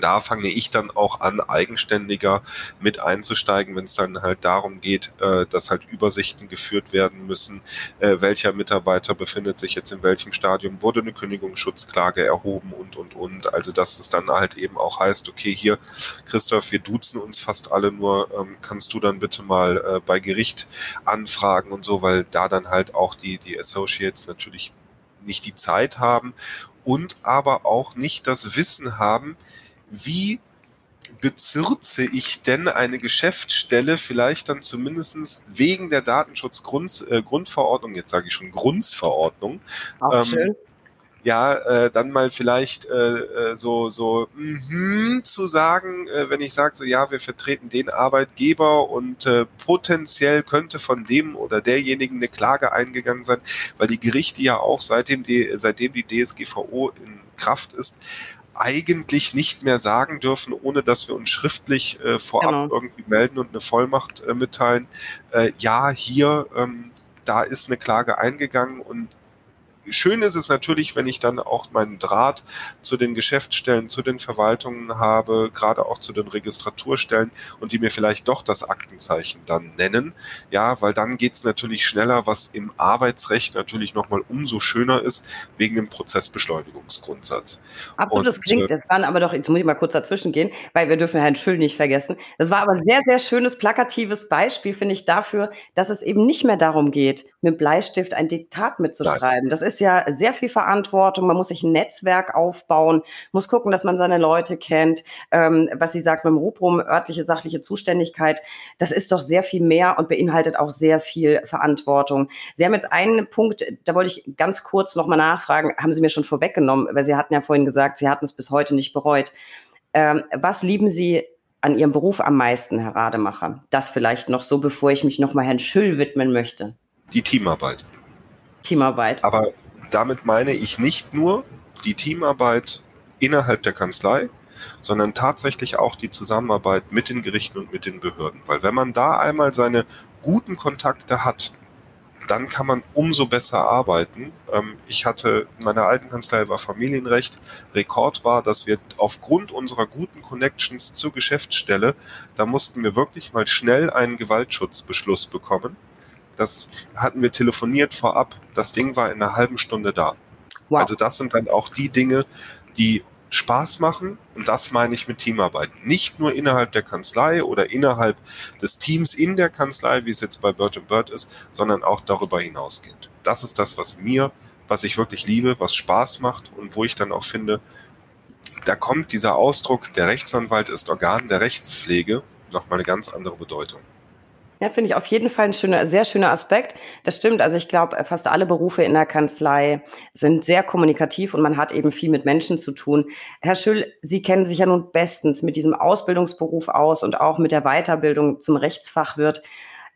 da fange ich dann auch an, eigenständiger mit einzusteigen, wenn es dann halt darum geht, äh, dass halt Übersichten geführt werden müssen, äh, welcher Mitarbeiter befindet sich jetzt in welchem Stadium, wurde eine Kündigungsschutzklage erhoben und, und, und. Also dass es dann halt eben auch heißt, okay, hier, Christoph, wir duzen uns fast alle nur, ähm, kannst du dann bitte mal äh, bei Gericht anfragen und so, weil da dann halt auch die, die Associates natürlich nicht die Zeit haben und aber auch nicht das Wissen haben, wie bezirze ich denn eine Geschäftsstelle vielleicht dann zumindest wegen der Datenschutzgrundverordnung, äh, jetzt sage ich schon Grundverordnung, ähm, ja, äh, dann mal vielleicht äh, äh, so, so mm zu sagen, äh, wenn ich sage, so ja, wir vertreten den Arbeitgeber und äh, potenziell könnte von dem oder derjenigen eine Klage eingegangen sein, weil die Gerichte ja auch seitdem die, seitdem die DSGVO in Kraft ist, eigentlich nicht mehr sagen dürfen, ohne dass wir uns schriftlich äh, vorab genau. irgendwie melden und eine Vollmacht äh, mitteilen. Äh, ja, hier, ähm, da ist eine Klage eingegangen und schön ist es natürlich, wenn ich dann auch meinen Draht zu den Geschäftsstellen, zu den Verwaltungen habe, gerade auch zu den Registraturstellen und die mir vielleicht doch das Aktenzeichen dann nennen. Ja, weil dann geht's natürlich schneller, was im Arbeitsrecht natürlich nochmal umso schöner ist, wegen dem Prozessbeschleunigungsgrundsatz. Absolut, das klingt, äh, das waren aber doch, jetzt muss ich mal kurz dazwischen gehen, weil wir dürfen Herrn Schüll nicht vergessen. Das war aber sehr, sehr schönes, plakatives Beispiel, finde ich, dafür, dass es eben nicht mehr darum geht, mit Bleistift ein Diktat mitzuschreiben. Das ist ja sehr viel Verantwortung. Man muss sich ein Netzwerk aufbauen, muss gucken, dass man seine Leute kennt. Ähm, was sie sagt beim Rubrum, örtliche sachliche Zuständigkeit, das ist doch sehr viel mehr und beinhaltet auch sehr viel Verantwortung. Sie haben jetzt einen Punkt, da wollte ich ganz kurz nochmal nachfragen, haben Sie mir schon vorweggenommen, weil Sie hatten ja vorhin gesagt, Sie hatten es bis heute nicht bereut. Ähm, was lieben Sie an Ihrem Beruf am meisten, Herr Rademacher? Das vielleicht noch so, bevor ich mich nochmal Herrn Schüll widmen möchte. Die Teamarbeit. Teamarbeit. Aber damit meine ich nicht nur die Teamarbeit innerhalb der Kanzlei, sondern tatsächlich auch die Zusammenarbeit mit den Gerichten und mit den Behörden. Weil wenn man da einmal seine guten Kontakte hat, dann kann man umso besser arbeiten. Ähm, ich hatte in meiner alten Kanzlei war Familienrecht. Rekord war, dass wir aufgrund unserer guten Connections zur Geschäftsstelle, da mussten wir wirklich mal schnell einen Gewaltschutzbeschluss bekommen das hatten wir telefoniert vorab. Das Ding war in einer halben Stunde da. Wow. Also das sind dann auch die Dinge, die Spaß machen. Und das meine ich mit Teamarbeit. Nicht nur innerhalb der Kanzlei oder innerhalb des Teams in der Kanzlei, wie es jetzt bei Bird Bird ist, sondern auch darüber hinausgehend. Das ist das, was mir, was ich wirklich liebe, was Spaß macht und wo ich dann auch finde, da kommt dieser Ausdruck, der Rechtsanwalt ist Organ der Rechtspflege, nochmal eine ganz andere Bedeutung. Ja, finde ich auf jeden Fall ein schöner, sehr schöner Aspekt. Das stimmt. Also ich glaube, fast alle Berufe in der Kanzlei sind sehr kommunikativ und man hat eben viel mit Menschen zu tun. Herr Schüll, Sie kennen sich ja nun bestens mit diesem Ausbildungsberuf aus und auch mit der Weiterbildung zum Rechtsfachwirt.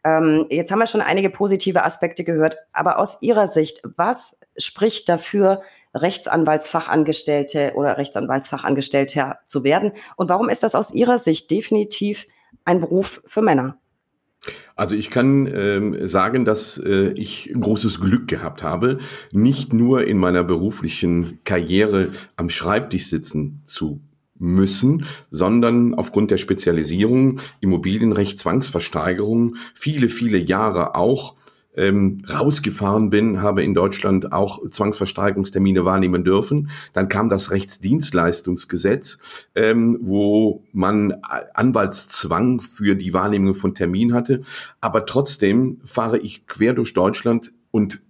Ähm, jetzt haben wir schon einige positive Aspekte gehört, aber aus Ihrer Sicht, was spricht dafür, Rechtsanwaltsfachangestellte oder Rechtsanwaltsfachangestellter zu werden? Und warum ist das aus Ihrer Sicht definitiv ein Beruf für Männer? Also ich kann ähm, sagen, dass äh, ich großes Glück gehabt habe, nicht nur in meiner beruflichen Karriere am Schreibtisch sitzen zu müssen, sondern aufgrund der Spezialisierung Immobilienrecht, Zwangsversteigerung viele, viele Jahre auch ähm, rausgefahren bin, habe in Deutschland auch Zwangsversteigerungstermine wahrnehmen dürfen. Dann kam das Rechtsdienstleistungsgesetz, ähm, wo man Anwaltszwang für die Wahrnehmung von Terminen hatte. Aber trotzdem fahre ich quer durch Deutschland und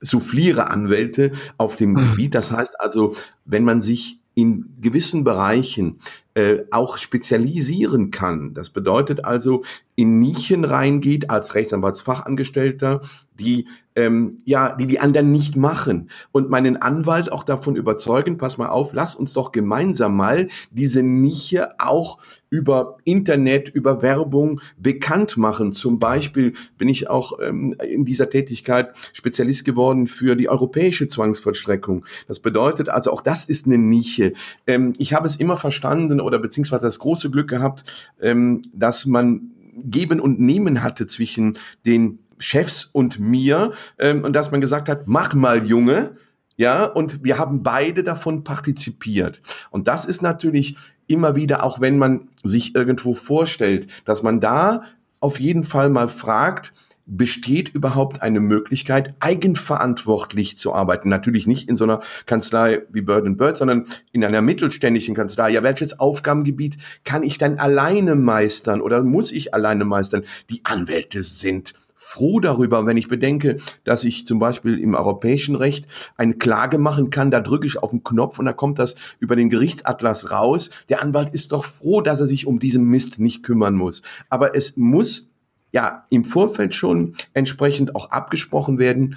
souffliere Anwälte auf dem mhm. Gebiet. Das heißt also, wenn man sich in gewissen Bereichen äh, auch spezialisieren kann. Das bedeutet also, in Nischen reingeht als Rechtsanwaltsfachangestellter, die ähm, ja, die die anderen nicht machen und meinen Anwalt auch davon überzeugen, pass mal auf, lass uns doch gemeinsam mal diese Nische auch über Internet, über Werbung bekannt machen. Zum Beispiel bin ich auch ähm, in dieser Tätigkeit Spezialist geworden für die europäische Zwangsvollstreckung. Das bedeutet also, auch das ist eine Nische. Ähm, ich habe es immer verstanden oder beziehungsweise das große Glück gehabt, ähm, dass man Geben und Nehmen hatte zwischen den Chefs und mir ähm, und dass man gesagt hat, mach mal Junge, ja, und wir haben beide davon partizipiert. Und das ist natürlich immer wieder, auch wenn man sich irgendwo vorstellt, dass man da auf jeden Fall mal fragt, besteht überhaupt eine Möglichkeit, eigenverantwortlich zu arbeiten? Natürlich nicht in so einer Kanzlei wie Bird Bird, sondern in einer mittelständischen Kanzlei. Ja, welches Aufgabengebiet kann ich dann alleine meistern oder muss ich alleine meistern? Die Anwälte sind froh darüber, wenn ich bedenke, dass ich zum Beispiel im europäischen Recht eine Klage machen kann, da drücke ich auf den Knopf und da kommt das über den Gerichtsatlas raus. Der Anwalt ist doch froh, dass er sich um diesen Mist nicht kümmern muss. Aber es muss ja im Vorfeld schon entsprechend auch abgesprochen werden,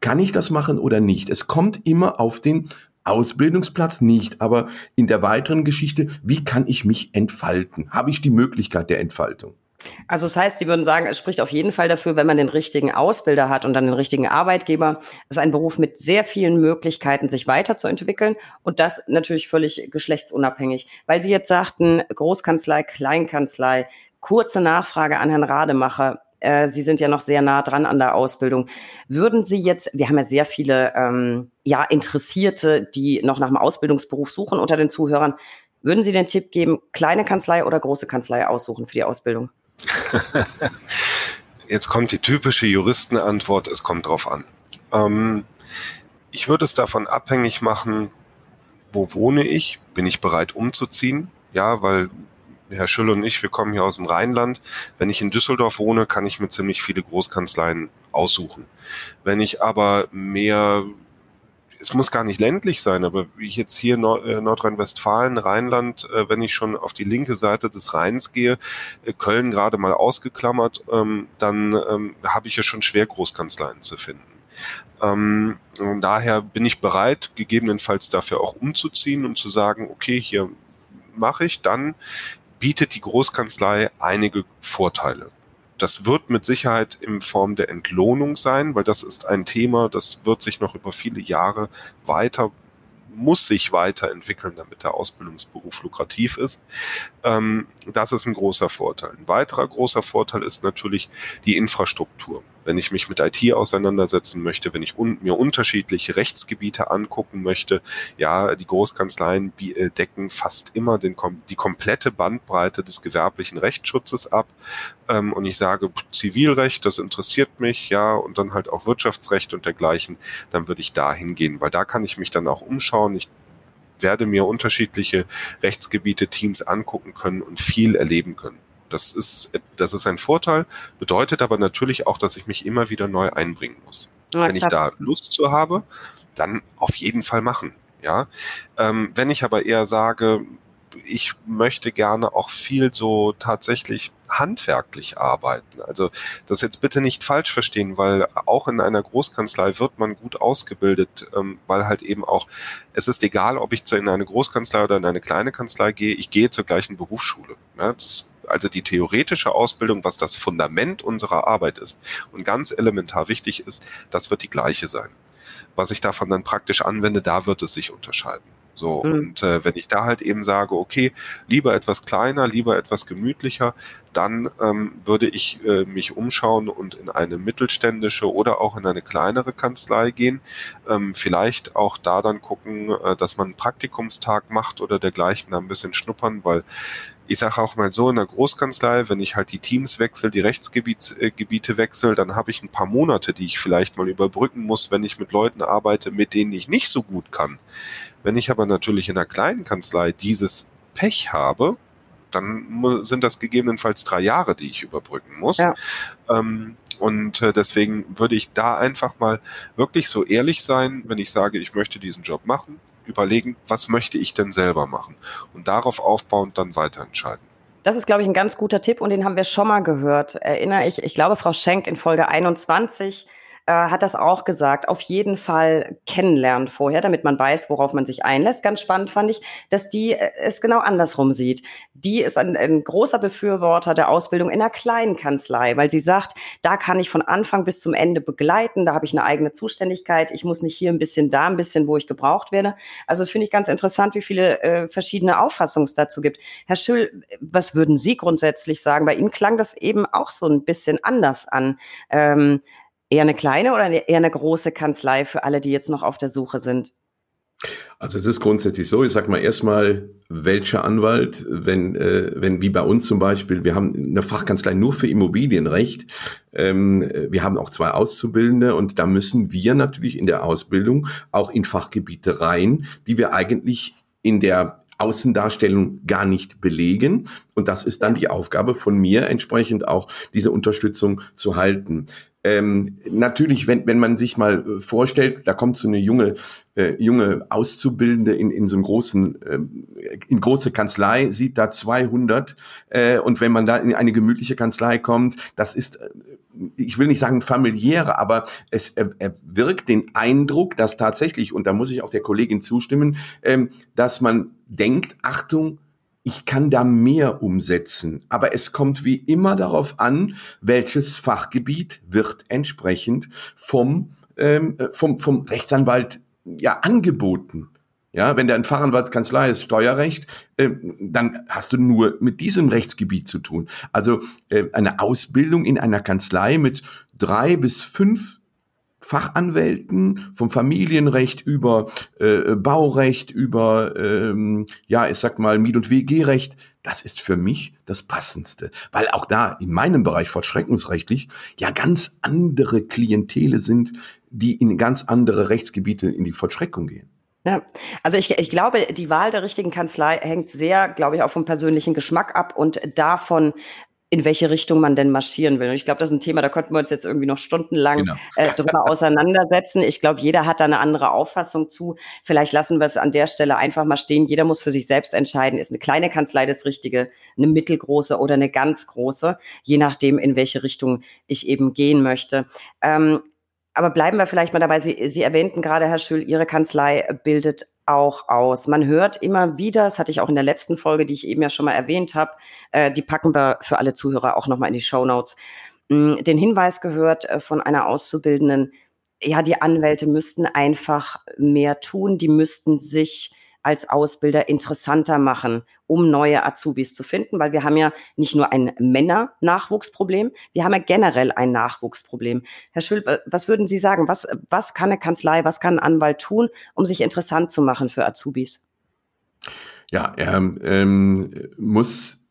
kann ich das machen oder nicht. Es kommt immer auf den Ausbildungsplatz nicht, aber in der weiteren Geschichte, wie kann ich mich entfalten? Habe ich die Möglichkeit der Entfaltung? Also das heißt, Sie würden sagen, es spricht auf jeden Fall dafür, wenn man den richtigen Ausbilder hat und dann den richtigen Arbeitgeber. Ist ein Beruf mit sehr vielen Möglichkeiten, sich weiterzuentwickeln und das natürlich völlig geschlechtsunabhängig. Weil Sie jetzt sagten, Großkanzlei, Kleinkanzlei, kurze Nachfrage an Herrn Rademacher. Äh, Sie sind ja noch sehr nah dran an der Ausbildung. Würden Sie jetzt, wir haben ja sehr viele ähm, ja, Interessierte, die noch nach einem Ausbildungsberuf suchen unter den Zuhörern. Würden Sie den Tipp geben, kleine Kanzlei oder große Kanzlei aussuchen für die Ausbildung? Jetzt kommt die typische Juristenantwort, es kommt drauf an. Ähm, ich würde es davon abhängig machen, wo wohne ich? Bin ich bereit umzuziehen? Ja, weil Herr Schülle und ich, wir kommen hier aus dem Rheinland. Wenn ich in Düsseldorf wohne, kann ich mir ziemlich viele Großkanzleien aussuchen. Wenn ich aber mehr es muss gar nicht ländlich sein, aber wie ich jetzt hier äh, Nordrhein-Westfalen, Rheinland, äh, wenn ich schon auf die linke Seite des Rheins gehe, äh, Köln gerade mal ausgeklammert, ähm, dann ähm, habe ich ja schon schwer Großkanzleien zu finden. Ähm, daher bin ich bereit, gegebenenfalls dafür auch umzuziehen und zu sagen, okay, hier mache ich, dann bietet die Großkanzlei einige Vorteile. Das wird mit Sicherheit in Form der Entlohnung sein, weil das ist ein Thema, das wird sich noch über viele Jahre weiter muss sich weiterentwickeln, damit der Ausbildungsberuf lukrativ ist. Ähm, das ist ein großer Vorteil. Ein weiterer großer Vorteil ist natürlich die Infrastruktur wenn ich mich mit IT auseinandersetzen möchte, wenn ich un mir unterschiedliche Rechtsgebiete angucken möchte, ja, die Großkanzleien äh, decken fast immer den, die komplette Bandbreite des gewerblichen Rechtsschutzes ab. Ähm, und ich sage, Zivilrecht, das interessiert mich, ja, und dann halt auch Wirtschaftsrecht und dergleichen, dann würde ich da hingehen, weil da kann ich mich dann auch umschauen. Ich werde mir unterschiedliche Rechtsgebiete, Teams angucken können und viel erleben können. Das ist, das ist ein Vorteil, bedeutet aber natürlich auch, dass ich mich immer wieder neu einbringen muss. Ja, wenn ich da Lust zu habe, dann auf jeden Fall machen. Ja, ähm, wenn ich aber eher sage, ich möchte gerne auch viel so tatsächlich handwerklich arbeiten. Also das jetzt bitte nicht falsch verstehen, weil auch in einer Großkanzlei wird man gut ausgebildet, ähm, weil halt eben auch, es ist egal, ob ich in eine Großkanzlei oder in eine kleine Kanzlei gehe, ich gehe zur gleichen Berufsschule. Also die theoretische Ausbildung, was das Fundament unserer Arbeit ist und ganz elementar wichtig ist, das wird die gleiche sein. Was ich davon dann praktisch anwende, da wird es sich unterscheiden. So, mhm. und äh, wenn ich da halt eben sage, okay, lieber etwas kleiner, lieber etwas gemütlicher, dann ähm, würde ich äh, mich umschauen und in eine mittelständische oder auch in eine kleinere Kanzlei gehen. Ähm, vielleicht auch da dann gucken, äh, dass man einen Praktikumstag macht oder dergleichen, da ein bisschen schnuppern, weil ich sage auch mal so, in der Großkanzlei, wenn ich halt die Teams wechsle, die Rechtsgebiete äh, wechsle, dann habe ich ein paar Monate, die ich vielleicht mal überbrücken muss, wenn ich mit Leuten arbeite, mit denen ich nicht so gut kann. Wenn ich aber natürlich in einer kleinen Kanzlei dieses Pech habe, dann sind das gegebenenfalls drei Jahre, die ich überbrücken muss. Ja. Ähm, und äh, deswegen würde ich da einfach mal wirklich so ehrlich sein, wenn ich sage, ich möchte diesen Job machen, überlegen, was möchte ich denn selber machen und darauf aufbauend dann weiter entscheiden. Das ist, glaube ich, ein ganz guter Tipp und den haben wir schon mal gehört. Erinnere ich, ich glaube, Frau Schenk in Folge 21 äh, hat das auch gesagt. Auf jeden Fall kennenlernen vorher, damit man weiß, worauf man sich einlässt. Ganz spannend fand ich, dass die äh, es genau andersrum sieht. Die ist ein, ein großer Befürworter der Ausbildung in einer kleinen Kanzlei, weil sie sagt, da kann ich von Anfang bis zum Ende begleiten, da habe ich eine eigene Zuständigkeit, ich muss nicht hier ein bisschen, da ein bisschen, wo ich gebraucht werde. Also das finde ich ganz interessant, wie viele äh, verschiedene Auffassungen es dazu gibt. Herr Schül, was würden Sie grundsätzlich sagen? Bei Ihnen klang das eben auch so ein bisschen anders an. Ähm, Eher eine kleine oder eher eine große Kanzlei für alle, die jetzt noch auf der Suche sind? Also es ist grundsätzlich so, ich sag mal erstmal, welcher Anwalt, wenn, äh, wenn wie bei uns zum Beispiel, wir haben eine Fachkanzlei nur für Immobilienrecht, ähm, wir haben auch zwei Auszubildende und da müssen wir natürlich in der Ausbildung auch in Fachgebiete rein, die wir eigentlich in der Außendarstellung gar nicht belegen. Und das ist dann die Aufgabe von mir, entsprechend auch diese Unterstützung zu halten. Ähm, natürlich, wenn, wenn man sich mal äh, vorstellt, da kommt so eine junge, äh, junge Auszubildende in, in so einen großen, äh, in große Kanzlei, sieht da 200 äh, und wenn man da in eine gemütliche Kanzlei kommt, das ist, äh, ich will nicht sagen familiäre, aber es wirkt den Eindruck, dass tatsächlich, und da muss ich auch der Kollegin zustimmen, ähm, dass man denkt, Achtung, ich kann da mehr umsetzen. Aber es kommt wie immer darauf an, welches Fachgebiet wird entsprechend vom, ähm, vom, vom Rechtsanwalt ja, angeboten. Ja, wenn der ein Fachanwaltskanzlei ist, Steuerrecht, äh, dann hast du nur mit diesem Rechtsgebiet zu tun. Also äh, eine Ausbildung in einer Kanzlei mit drei bis fünf Fachanwälten vom Familienrecht über äh, Baurecht, über, ähm, ja, ich sag mal, Miet- und WG-Recht, das ist für mich das Passendste. Weil auch da in meinem Bereich vollstreckungsrechtlich ja ganz andere Klientele sind, die in ganz andere Rechtsgebiete in die Vollstreckung gehen. Ja, also ich, ich glaube, die Wahl der richtigen Kanzlei hängt sehr, glaube ich, auch vom persönlichen Geschmack ab und davon, in welche Richtung man denn marschieren will. Und ich glaube, das ist ein Thema, da könnten wir uns jetzt irgendwie noch stundenlang genau. äh, drüber auseinandersetzen. Ich glaube, jeder hat da eine andere Auffassung zu. Vielleicht lassen wir es an der Stelle einfach mal stehen. Jeder muss für sich selbst entscheiden, ist eine kleine Kanzlei das Richtige, eine mittelgroße oder eine ganz große, je nachdem, in welche Richtung ich eben gehen möchte. Ähm, aber bleiben wir vielleicht mal dabei. Sie, Sie erwähnten gerade, Herr Schül, Ihre Kanzlei bildet auch aus. Man hört immer wieder, das hatte ich auch in der letzten Folge, die ich eben ja schon mal erwähnt habe, äh, die packen wir für alle Zuhörer auch nochmal in die Show Notes, mm, den Hinweis gehört äh, von einer Auszubildenden, ja, die Anwälte müssten einfach mehr tun, die müssten sich als Ausbilder interessanter machen, um neue Azubis zu finden, weil wir haben ja nicht nur ein Männer-Nachwuchsproblem, wir haben ja generell ein Nachwuchsproblem. Herr Schül, was würden Sie sagen? Was, was kann eine Kanzlei, was kann ein Anwalt tun, um sich interessant zu machen für Azubis? Ja, er ähm, muss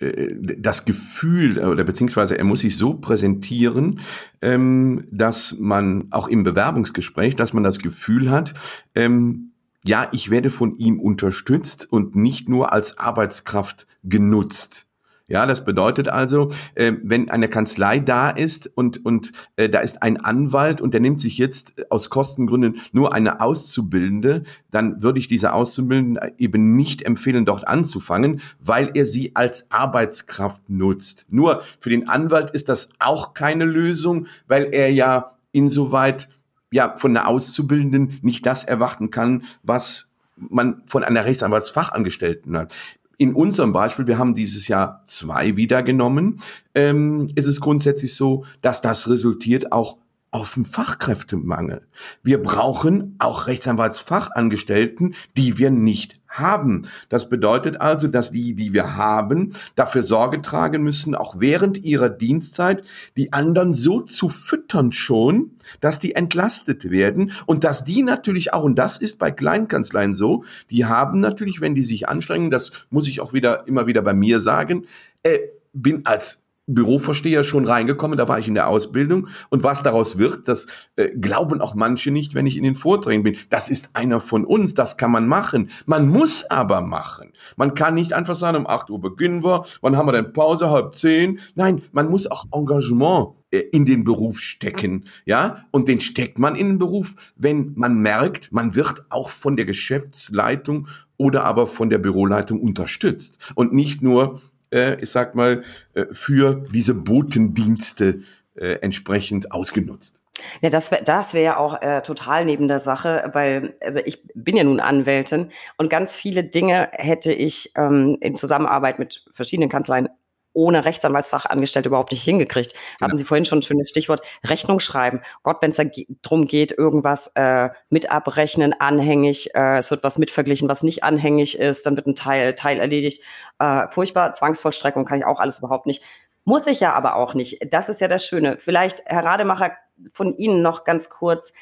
äh, das Gefühl oder beziehungsweise er muss sich so präsentieren, ähm, dass man auch im Bewerbungsgespräch, dass man das Gefühl hat, ähm, ja, ich werde von ihm unterstützt und nicht nur als Arbeitskraft genutzt. Ja, das bedeutet also, äh, wenn eine Kanzlei da ist und, und äh, da ist ein Anwalt und der nimmt sich jetzt aus Kostengründen nur eine Auszubildende, dann würde ich diese Auszubildende eben nicht empfehlen, dort anzufangen, weil er sie als Arbeitskraft nutzt. Nur für den Anwalt ist das auch keine Lösung, weil er ja insoweit ja von der Auszubildenden nicht das erwarten kann, was man von einer Rechtsanwaltsfachangestellten hat. In unserem Beispiel, wir haben dieses Jahr zwei wieder genommen, ähm, ist es grundsätzlich so, dass das resultiert auch auf den Fachkräftemangel. Wir brauchen auch Rechtsanwaltsfachangestellten, die wir nicht haben. Das bedeutet also, dass die, die wir haben, dafür Sorge tragen müssen, auch während ihrer Dienstzeit die anderen so zu füttern schon, dass die entlastet werden und dass die natürlich auch, und das ist bei Kleinkanzleien so, die haben natürlich, wenn die sich anstrengen, das muss ich auch wieder immer wieder bei mir sagen, äh, bin als Bürovorsteher schon reingekommen, da war ich in der Ausbildung. Und was daraus wird, das äh, glauben auch manche nicht, wenn ich in den Vorträgen bin. Das ist einer von uns, das kann man machen. Man muss aber machen. Man kann nicht einfach sagen, um 8 Uhr beginnen wir, wann haben wir denn Pause, halb zehn. Nein, man muss auch Engagement äh, in den Beruf stecken, ja, und den steckt man in den Beruf, wenn man merkt, man wird auch von der Geschäftsleitung oder aber von der Büroleitung unterstützt und nicht nur äh, ich sag mal, äh, für diese Botendienste äh, entsprechend ausgenutzt. Ja, das wäre das wäre ja auch äh, total neben der Sache, weil also ich bin ja nun Anwältin und ganz viele Dinge hätte ich ähm, in Zusammenarbeit mit verschiedenen Kanzleien ohne Rechtsanwaltsfachangestellte überhaupt nicht hingekriegt. Genau. Hatten Sie vorhin schon ein schönes Stichwort Rechnung schreiben. Gott, wenn es da darum geht, irgendwas äh, mit abrechnen, anhängig, äh, es wird was mitverglichen, was nicht anhängig ist, dann wird ein Teil, Teil erledigt. Äh, furchtbar, Zwangsvollstreckung kann ich auch alles überhaupt nicht. Muss ich ja aber auch nicht. Das ist ja das Schöne. Vielleicht, Herr Rademacher, von Ihnen noch ganz kurz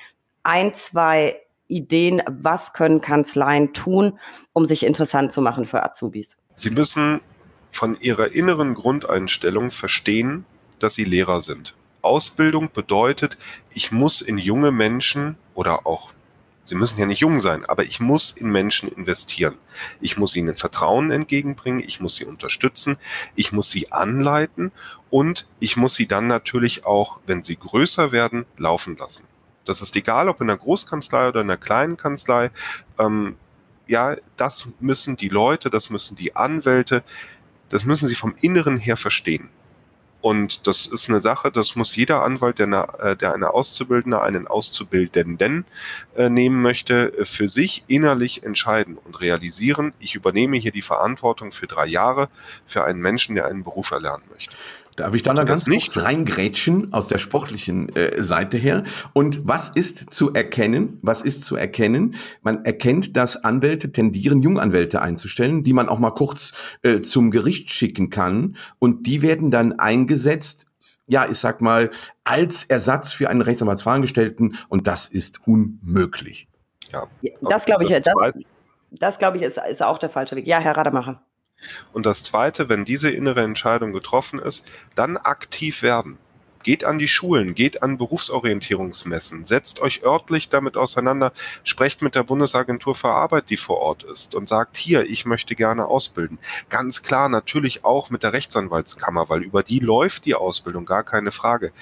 ein, zwei Ideen, was können Kanzleien tun, um sich interessant zu machen für Azubis? Sie müssen von ihrer inneren Grundeinstellung verstehen, dass sie Lehrer sind. Ausbildung bedeutet, ich muss in junge Menschen oder auch, sie müssen ja nicht jung sein, aber ich muss in Menschen investieren. Ich muss ihnen Vertrauen entgegenbringen, ich muss sie unterstützen, ich muss sie anleiten und ich muss sie dann natürlich auch, wenn sie größer werden, laufen lassen. Das ist egal, ob in einer Großkanzlei oder in einer kleinen Kanzlei. Ähm, ja, das müssen die Leute, das müssen die Anwälte, das müssen sie vom Inneren her verstehen. Und das ist eine Sache, das muss jeder Anwalt, der eine, äh, der eine Auszubildende, einen Auszubildenden äh, nehmen möchte, für sich innerlich entscheiden und realisieren, ich übernehme hier die Verantwortung für drei Jahre für einen Menschen, der einen Beruf erlernen möchte. Darf ich da mal ganz nicht reingrätschen aus der sportlichen äh, Seite her? Und was ist zu erkennen? Was ist zu erkennen? Man erkennt, dass Anwälte tendieren, Junganwälte einzustellen, die man auch mal kurz äh, zum Gericht schicken kann. Und die werden dann eingesetzt, ja, ich sag mal, als Ersatz für einen Rechtsanwaltsfachangestellten. Und das ist unmöglich. Ja, das glaube ich, das, das, das glaube ich, ist, ist auch der falsche Weg. Ja, Herr Rademacher. Und das Zweite, wenn diese innere Entscheidung getroffen ist, dann aktiv werden. Geht an die Schulen, geht an Berufsorientierungsmessen, setzt euch örtlich damit auseinander, sprecht mit der Bundesagentur für Arbeit, die vor Ort ist und sagt, hier, ich möchte gerne ausbilden. Ganz klar natürlich auch mit der Rechtsanwaltskammer, weil über die läuft die Ausbildung, gar keine Frage.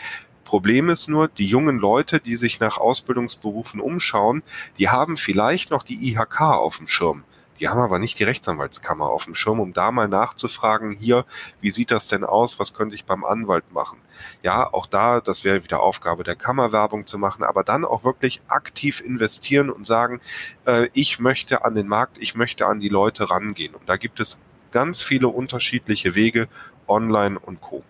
Problem ist nur, die jungen Leute, die sich nach Ausbildungsberufen umschauen, die haben vielleicht noch die IHK auf dem Schirm. Die haben aber nicht die Rechtsanwaltskammer auf dem Schirm, um da mal nachzufragen, hier, wie sieht das denn aus, was könnte ich beim Anwalt machen? Ja, auch da, das wäre wieder Aufgabe der Kammer, Werbung zu machen, aber dann auch wirklich aktiv investieren und sagen, äh, ich möchte an den Markt, ich möchte an die Leute rangehen. Und da gibt es ganz viele unterschiedliche Wege, online und co.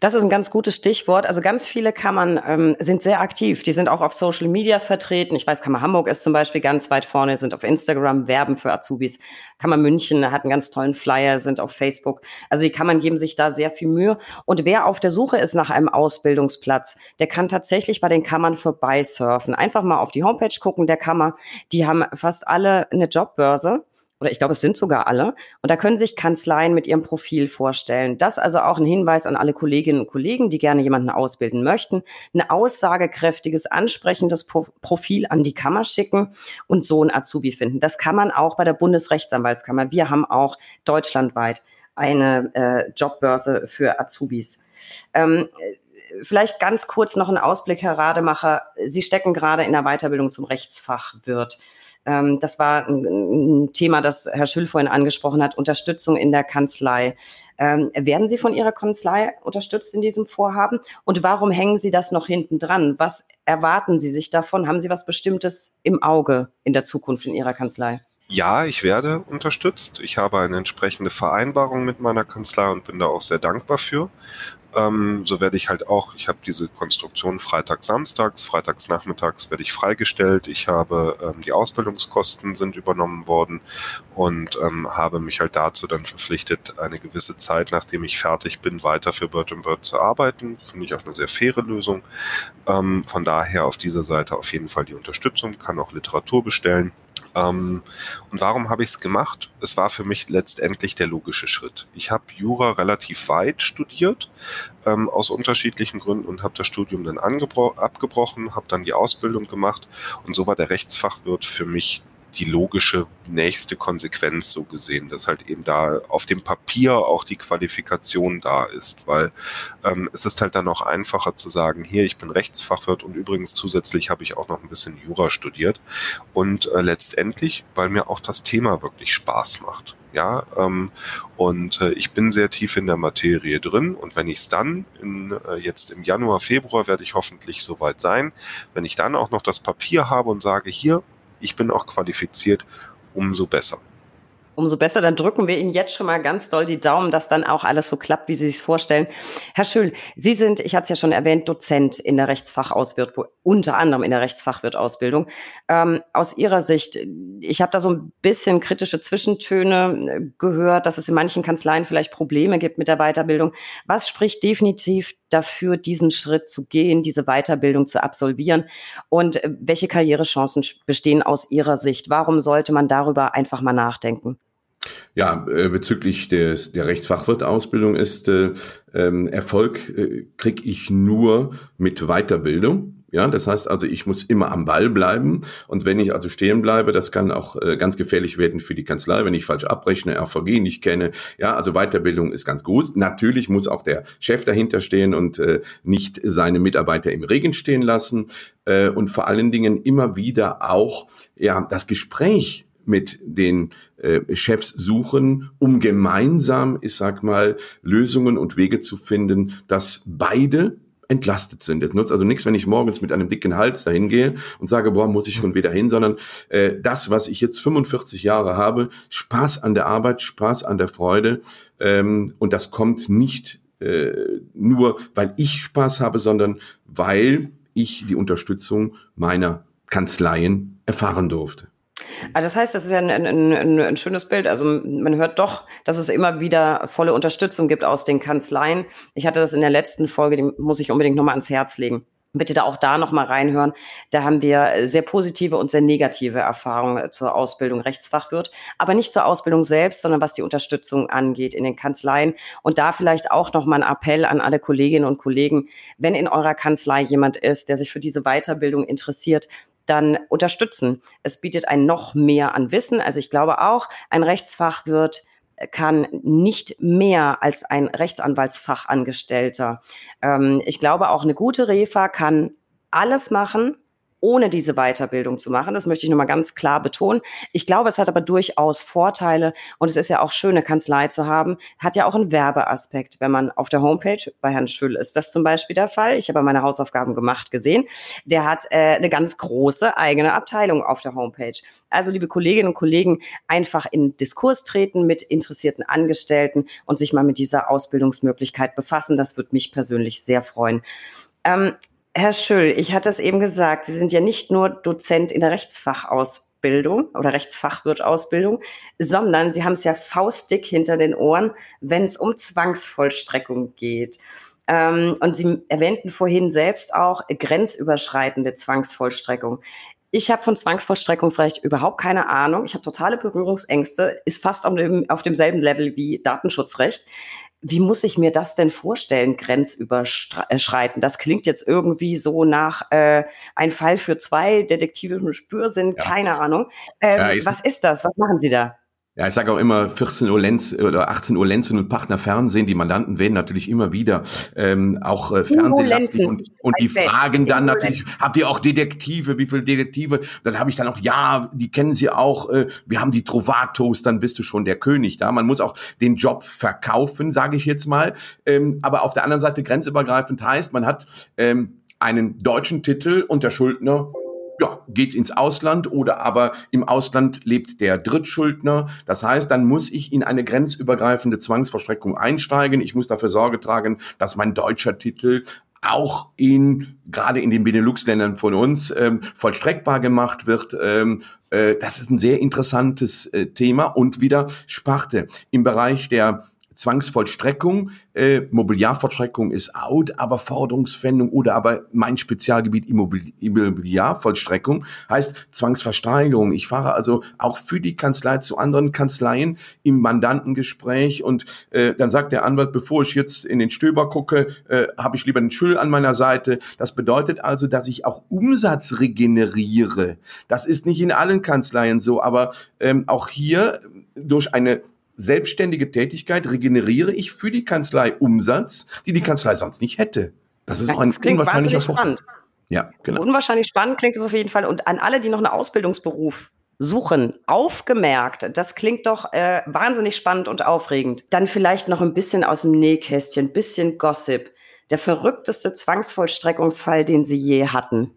Das ist ein ganz gutes Stichwort. Also ganz viele Kammern ähm, sind sehr aktiv. Die sind auch auf Social Media vertreten. Ich weiß, Kammer Hamburg ist zum Beispiel ganz weit vorne, sind auf Instagram, werben für Azubis. Kammer München hat einen ganz tollen Flyer, sind auf Facebook. Also die Kammern geben sich da sehr viel Mühe. Und wer auf der Suche ist nach einem Ausbildungsplatz, der kann tatsächlich bei den Kammern vorbeisurfen. Einfach mal auf die Homepage gucken der Kammer. Die haben fast alle eine Jobbörse oder ich glaube, es sind sogar alle. Und da können sich Kanzleien mit ihrem Profil vorstellen. Das also auch ein Hinweis an alle Kolleginnen und Kollegen, die gerne jemanden ausbilden möchten. Ein aussagekräftiges, ansprechendes Profil an die Kammer schicken und so ein Azubi finden. Das kann man auch bei der Bundesrechtsanwaltskammer. Wir haben auch deutschlandweit eine äh, Jobbörse für Azubis. Ähm, vielleicht ganz kurz noch ein Ausblick, Herr Rademacher. Sie stecken gerade in der Weiterbildung zum Rechtsfachwirt. Ähm, das war ein, ein, Thema, das Herr Schüll vorhin angesprochen hat, Unterstützung in der Kanzlei. Ähm, werden Sie von Ihrer Kanzlei unterstützt in diesem Vorhaben? Und warum hängen Sie das noch hinten dran? Was erwarten Sie sich davon? Haben Sie was Bestimmtes im Auge in der Zukunft in Ihrer Kanzlei? Ja, ich werde unterstützt. Ich habe eine entsprechende Vereinbarung mit meiner Kanzlei und bin da auch sehr dankbar für. Ähm, so werde ich halt auch, ich habe diese Konstruktion freitags, samstags, freitags nachmittags werde ich freigestellt. Ich habe, ähm, die Ausbildungskosten sind übernommen worden und ähm, habe mich halt dazu dann verpflichtet, eine gewisse Zeit, nachdem ich fertig bin, weiter für Bird Bird zu arbeiten. Finde ich auch eine sehr faire Lösung. Ähm, von daher auf dieser Seite auf jeden Fall die Unterstützung, kann auch Literatur bestellen. Ähm, und warum habe ich es gemacht? Es war für mich letztendlich der logische Schritt. Ich habe Jura relativ weit studiert, ähm, aus unterschiedlichen Gründen und habe das Studium dann abgebrochen, habe dann die Ausbildung gemacht und so war der Rechtsfachwirt für mich die logische nächste Konsequenz so gesehen, dass halt eben da auf dem Papier auch die Qualifikation da ist, weil ähm, es ist halt dann auch einfacher zu sagen, hier, ich bin Rechtsfachwirt und übrigens zusätzlich habe ich auch noch ein bisschen Jura studiert und äh, letztendlich, weil mir auch das Thema wirklich Spaß macht. Ja, ähm, und äh, ich bin sehr tief in der Materie drin und wenn ich es dann in, äh, jetzt im Januar, Februar werde ich hoffentlich soweit sein, wenn ich dann auch noch das Papier habe und sage, hier, ich bin auch qualifiziert, umso besser. Umso besser, dann drücken wir Ihnen jetzt schon mal ganz doll die Daumen, dass dann auch alles so klappt, wie Sie sich vorstellen. Herr Schül, Sie sind, ich hatte es ja schon erwähnt, Dozent in der Rechtsfachausbildung, unter anderem in der Rechtsfachwirtausbildung. Ähm, aus Ihrer Sicht, ich habe da so ein bisschen kritische Zwischentöne äh, gehört, dass es in manchen Kanzleien vielleicht Probleme gibt mit der Weiterbildung. Was spricht definitiv dafür, diesen Schritt zu gehen, diese Weiterbildung zu absolvieren? Und äh, welche Karrierechancen bestehen aus Ihrer Sicht? Warum sollte man darüber einfach mal nachdenken? Ja, äh, bezüglich des, der Rechtsfachwirtausbildung ist äh, ähm, Erfolg äh, kriege ich nur mit Weiterbildung. Ja, das heißt also, ich muss immer am Ball bleiben. Und wenn ich also stehen bleibe, das kann auch äh, ganz gefährlich werden für die Kanzlei, wenn ich falsch abrechne, RVG nicht kenne. Ja, also Weiterbildung ist ganz gut. Natürlich muss auch der Chef dahinter stehen und äh, nicht seine Mitarbeiter im Regen stehen lassen. Äh, und vor allen Dingen immer wieder auch, ja, das Gespräch mit den äh, Chefs suchen, um gemeinsam, ich sag mal, Lösungen und Wege zu finden, dass beide entlastet sind. Es nutzt also nichts, wenn ich morgens mit einem dicken Hals dahin gehe und sage, boah, muss ich schon wieder hin, sondern äh, das, was ich jetzt 45 Jahre habe, Spaß an der Arbeit, Spaß an der Freude ähm, und das kommt nicht äh, nur, weil ich Spaß habe, sondern weil ich die Unterstützung meiner Kanzleien erfahren durfte. Also das heißt, das ist ja ein, ein, ein, ein, schönes Bild. Also man hört doch, dass es immer wieder volle Unterstützung gibt aus den Kanzleien. Ich hatte das in der letzten Folge, die muss ich unbedingt nochmal ans Herz legen. Bitte da auch da nochmal reinhören. Da haben wir sehr positive und sehr negative Erfahrungen zur Ausbildung Rechtsfachwirt, aber nicht zur Ausbildung selbst, sondern was die Unterstützung angeht in den Kanzleien. Und da vielleicht auch nochmal ein Appell an alle Kolleginnen und Kollegen, wenn in eurer Kanzlei jemand ist, der sich für diese Weiterbildung interessiert, dann unterstützen. Es bietet ein noch mehr an Wissen. Also ich glaube auch, ein Rechtsfachwirt kann nicht mehr als ein Rechtsanwaltsfachangestellter. Ähm, ich glaube auch eine gute Refa kann alles machen, ohne diese Weiterbildung zu machen. Das möchte ich nochmal ganz klar betonen. Ich glaube, es hat aber durchaus Vorteile und es ist ja auch schön, eine Kanzlei zu haben. Hat ja auch einen Werbeaspekt. Wenn man auf der Homepage, bei Herrn Schüll ist das zum Beispiel der Fall. Ich habe meine Hausaufgaben gemacht gesehen. Der hat äh, eine ganz große eigene Abteilung auf der Homepage. Also, liebe Kolleginnen und Kollegen, einfach in Diskurs treten mit interessierten Angestellten und sich mal mit dieser Ausbildungsmöglichkeit befassen. Das würde mich persönlich sehr freuen. Ähm, Herr Schüll, ich hatte es eben gesagt, Sie sind ja nicht nur Dozent in der Rechtsfachausbildung oder Rechtsfachwirtausbildung, sondern Sie haben es ja faustdick hinter den Ohren, wenn es um Zwangsvollstreckung geht. Ähm, und Sie erwähnten vorhin selbst auch grenzüberschreitende Zwangsvollstreckung. Ich habe von Zwangsvollstreckungsrecht überhaupt keine Ahnung. Ich habe totale Berührungsängste, ist fast auf, dem, auf demselben Level wie Datenschutzrecht wie muss ich mir das denn vorstellen, grenzüberschreiten? Das klingt jetzt irgendwie so nach äh, ein Fall für zwei detektivischen Spürsinn, ja. keine Ahnung. Ähm, ja, was ist das? Was machen Sie da? Ja, ich sage auch immer 14 Uhr Lenz oder 18 Uhr Lenzen und Partner Fernsehen. Die Mandanten werden natürlich immer wieder ähm, auch äh, Fernsehen und, und die fragen dann natürlich, habt ihr auch Detektive? Wie viele Detektive? Dann habe ich dann auch, ja, die kennen sie auch. Äh, wir haben die Trovatos, dann bist du schon der König da. Man muss auch den Job verkaufen, sage ich jetzt mal. Ähm, aber auf der anderen Seite grenzübergreifend heißt, man hat ähm, einen deutschen Titel und der Schuldner ja, geht ins Ausland oder aber im Ausland lebt der Drittschuldner. Das heißt, dann muss ich in eine grenzübergreifende Zwangsverstreckung einsteigen. Ich muss dafür Sorge tragen, dass mein deutscher Titel auch in gerade in den Benelux-Ländern von uns ähm, vollstreckbar gemacht wird. Ähm, äh, das ist ein sehr interessantes äh, Thema und wieder Sparte im Bereich der Zwangsvollstreckung, äh, Mobiliarvollstreckung ist out, aber Forderungsfändung oder aber mein Spezialgebiet Immobiliarvollstreckung heißt Zwangsversteigerung. Ich fahre also auch für die Kanzlei zu anderen Kanzleien im Mandantengespräch und äh, dann sagt der Anwalt, bevor ich jetzt in den Stöber gucke, äh, habe ich lieber den Schüll an meiner Seite. Das bedeutet also, dass ich auch Umsatz regeneriere. Das ist nicht in allen Kanzleien so, aber ähm, auch hier durch eine selbstständige Tätigkeit regeneriere ich für die Kanzlei Umsatz, die die Kanzlei sonst nicht hätte. Das ist ja, auch ein unwahrscheinlicher spannend. Ja, genau. Unwahrscheinlich spannend klingt es auf jeden Fall. Und an alle, die noch einen Ausbildungsberuf suchen, aufgemerkt, das klingt doch äh, wahnsinnig spannend und aufregend. Dann vielleicht noch ein bisschen aus dem Nähkästchen, ein bisschen Gossip. Der verrückteste Zwangsvollstreckungsfall, den Sie je hatten.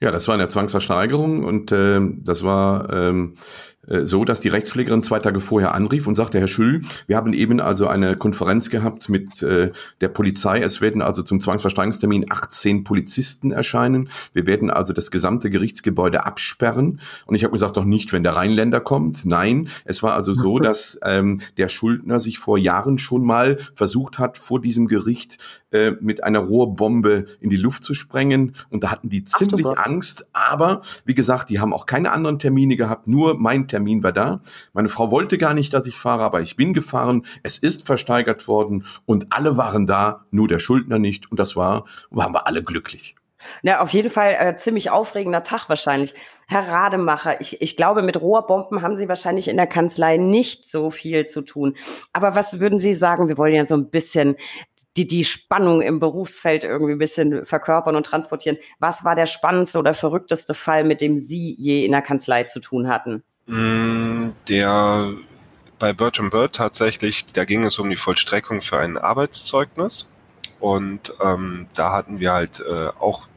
Ja, das war eine Zwangsversteigerung und äh, das war ähm, äh, so, dass die Rechtspflegerin zwei Tage vorher anrief und sagte, Herr Schül, wir haben eben also eine Konferenz gehabt mit äh, der Polizei. Es werden also zum Zwangsversteigerungstermin 18 Polizisten erscheinen. Wir werden also das gesamte Gerichtsgebäude absperren. Und ich habe gesagt, doch nicht, wenn der Rheinländer kommt. Nein, es war also so, dass ähm, der Schuldner sich vor Jahren schon mal versucht hat, vor diesem Gericht äh, mit einer Rohrbombe in die Luft zu sprengen. Und da hatten die ziemlich Ach, Angst. Aber wie gesagt, die haben auch keine anderen Termine gehabt, nur mein Termin Termin war da. Meine Frau wollte gar nicht, dass ich fahre, aber ich bin gefahren. Es ist versteigert worden und alle waren da, nur der Schuldner nicht. Und das war, waren wir alle glücklich. Ja, auf jeden Fall äh, ziemlich aufregender Tag wahrscheinlich. Herr Rademacher, ich, ich glaube, mit Rohrbomben haben Sie wahrscheinlich in der Kanzlei nicht so viel zu tun. Aber was würden Sie sagen? Wir wollen ja so ein bisschen die, die Spannung im Berufsfeld irgendwie ein bisschen verkörpern und transportieren. Was war der spannendste oder verrückteste Fall, mit dem Sie je in der Kanzlei zu tun hatten? Mm, der bei Bertram Bird tatsächlich, da ging es um die Vollstreckung für ein Arbeitszeugnis. Und ähm, da hatten wir halt äh, auch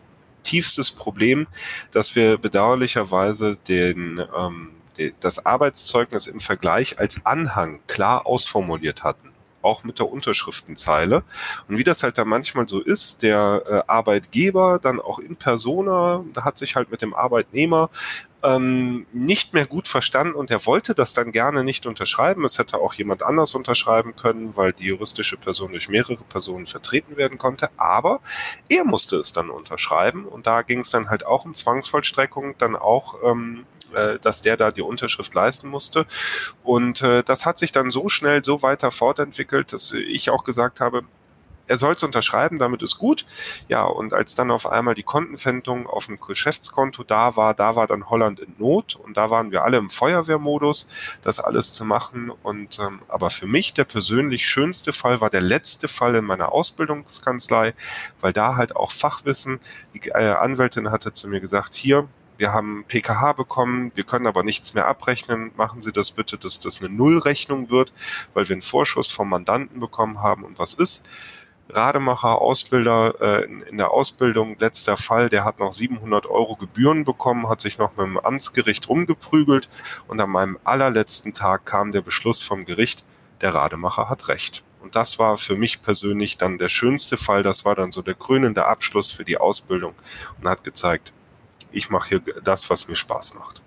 tiefstes Problem, dass wir bedauerlicherweise den, ähm, de, das Arbeitszeugnis im Vergleich als Anhang klar ausformuliert hatten auch mit der Unterschriftenzeile. Und wie das halt da manchmal so ist, der äh, Arbeitgeber dann auch in Persona hat sich halt mit dem Arbeitnehmer ähm, nicht mehr gut verstanden und er wollte das dann gerne nicht unterschreiben. Es hätte auch jemand anders unterschreiben können, weil die juristische Person durch mehrere Personen vertreten werden konnte. Aber er musste es dann unterschreiben und da ging es dann halt auch um Zwangsvollstreckung, dann auch ähm, äh, dass der da die Unterschrift leisten musste. Und äh, das hat sich dann so schnell so weiter fortentwickelt, dass ich auch gesagt habe, er soll es unterschreiben, damit ist gut. Ja, und als dann auf einmal die Kontenpfändung auf dem Geschäftskonto da war, da war dann Holland in Not und da waren wir alle im Feuerwehrmodus, das alles zu machen. Und ähm, aber für mich der persönlich schönste Fall war der letzte Fall in meiner Ausbildungskanzlei, weil da halt auch Fachwissen, die äh, Anwältin hatte zu mir gesagt, hier, wir haben PKH bekommen, wir können aber nichts mehr abrechnen. Machen Sie das bitte, dass das eine Nullrechnung wird, weil wir einen Vorschuss vom Mandanten bekommen haben. Und was ist? Rademacher, Ausbilder äh, in, der Ausbildung, letzter Fall, der hat noch 700 Euro Gebühren bekommen, hat sich noch mit dem Amtsgericht rumgeprügelt und an meinem allerletzten Tag kam der Beschluss vom Gericht, der Rademacher hat recht. Und das war für mich persönlich dann der schönste Fall, das war dann so der krönende Abschluss für die Ausbildung und hat gezeigt, ich mache hier das, was mir Spaß macht.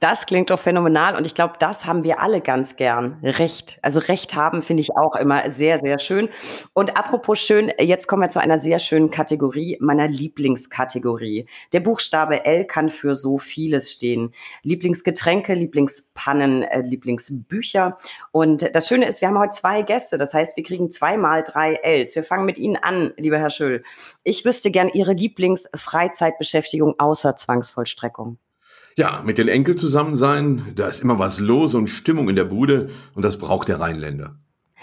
Das klingt doch phänomenal und ich glaube, das haben wir alle ganz gern. Recht. Also Recht haben finde ich auch immer sehr, sehr schön. Und apropos schön, jetzt kommen wir zu einer sehr schönen Kategorie, meiner Lieblingskategorie. Der Buchstabe L kann für so vieles stehen. Lieblingsgetränke, Lieblingspannen, äh, Lieblingsbücher. Und das Schöne ist, wir haben heute zwei Gäste. Das heißt, wir kriegen zweimal drei Ls. Wir fangen mit Ihnen an, lieber Herr Schöll. Ich wüsste gern Ihre Lieblingsfreizeitbeschäftigung außer Zwangsvollstreckung. Ja, mit den Enkeln zusammen sein, da ist immer was los und Stimmung in der Bude und das braucht der Rheinländer.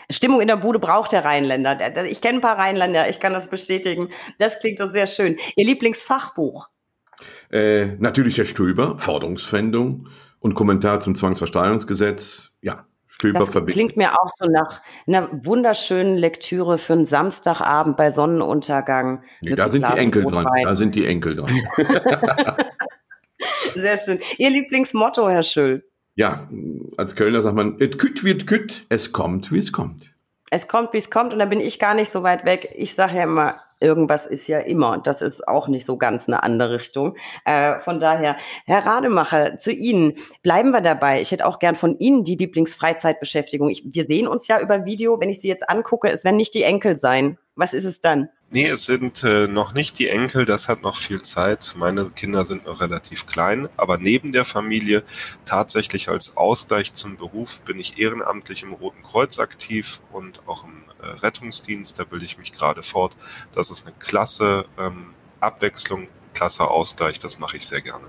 Stimmung in der Bude braucht der Rheinländer. Ich kenne ein paar Rheinländer, ich kann das bestätigen. Das klingt doch sehr schön. Ihr Lieblingsfachbuch? Äh, natürlich der Stöber, Forderungsfändung und Kommentar zum Zwangsversteigerungsgesetz. Ja, Stöber das klingt mir auch so nach einer wunderschönen Lektüre für einen Samstagabend bei Sonnenuntergang. Nee, da sind die Enkel dran. Da sind die Enkel dran. Sehr schön. Ihr Lieblingsmotto, Herr Schüll? Ja, als Kölner sagt man, et küt wird küt, es kommt, wie es kommt. Es kommt, wie es kommt und da bin ich gar nicht so weit weg. Ich sage ja immer, irgendwas ist ja immer. Das ist auch nicht so ganz eine andere Richtung. Äh, von daher, Herr Rademacher, zu Ihnen bleiben wir dabei. Ich hätte auch gern von Ihnen die Lieblingsfreizeitbeschäftigung. Ich, wir sehen uns ja über Video. Wenn ich Sie jetzt angucke, es werden nicht die Enkel sein. Was ist es dann? Nee, es sind äh, noch nicht die Enkel, das hat noch viel Zeit. Meine Kinder sind noch relativ klein, aber neben der Familie tatsächlich als Ausgleich zum Beruf bin ich ehrenamtlich im Roten Kreuz aktiv und auch im äh, Rettungsdienst, da bilde ich mich gerade fort. Das ist eine klasse ähm, Abwechslung, klasse Ausgleich, das mache ich sehr gerne.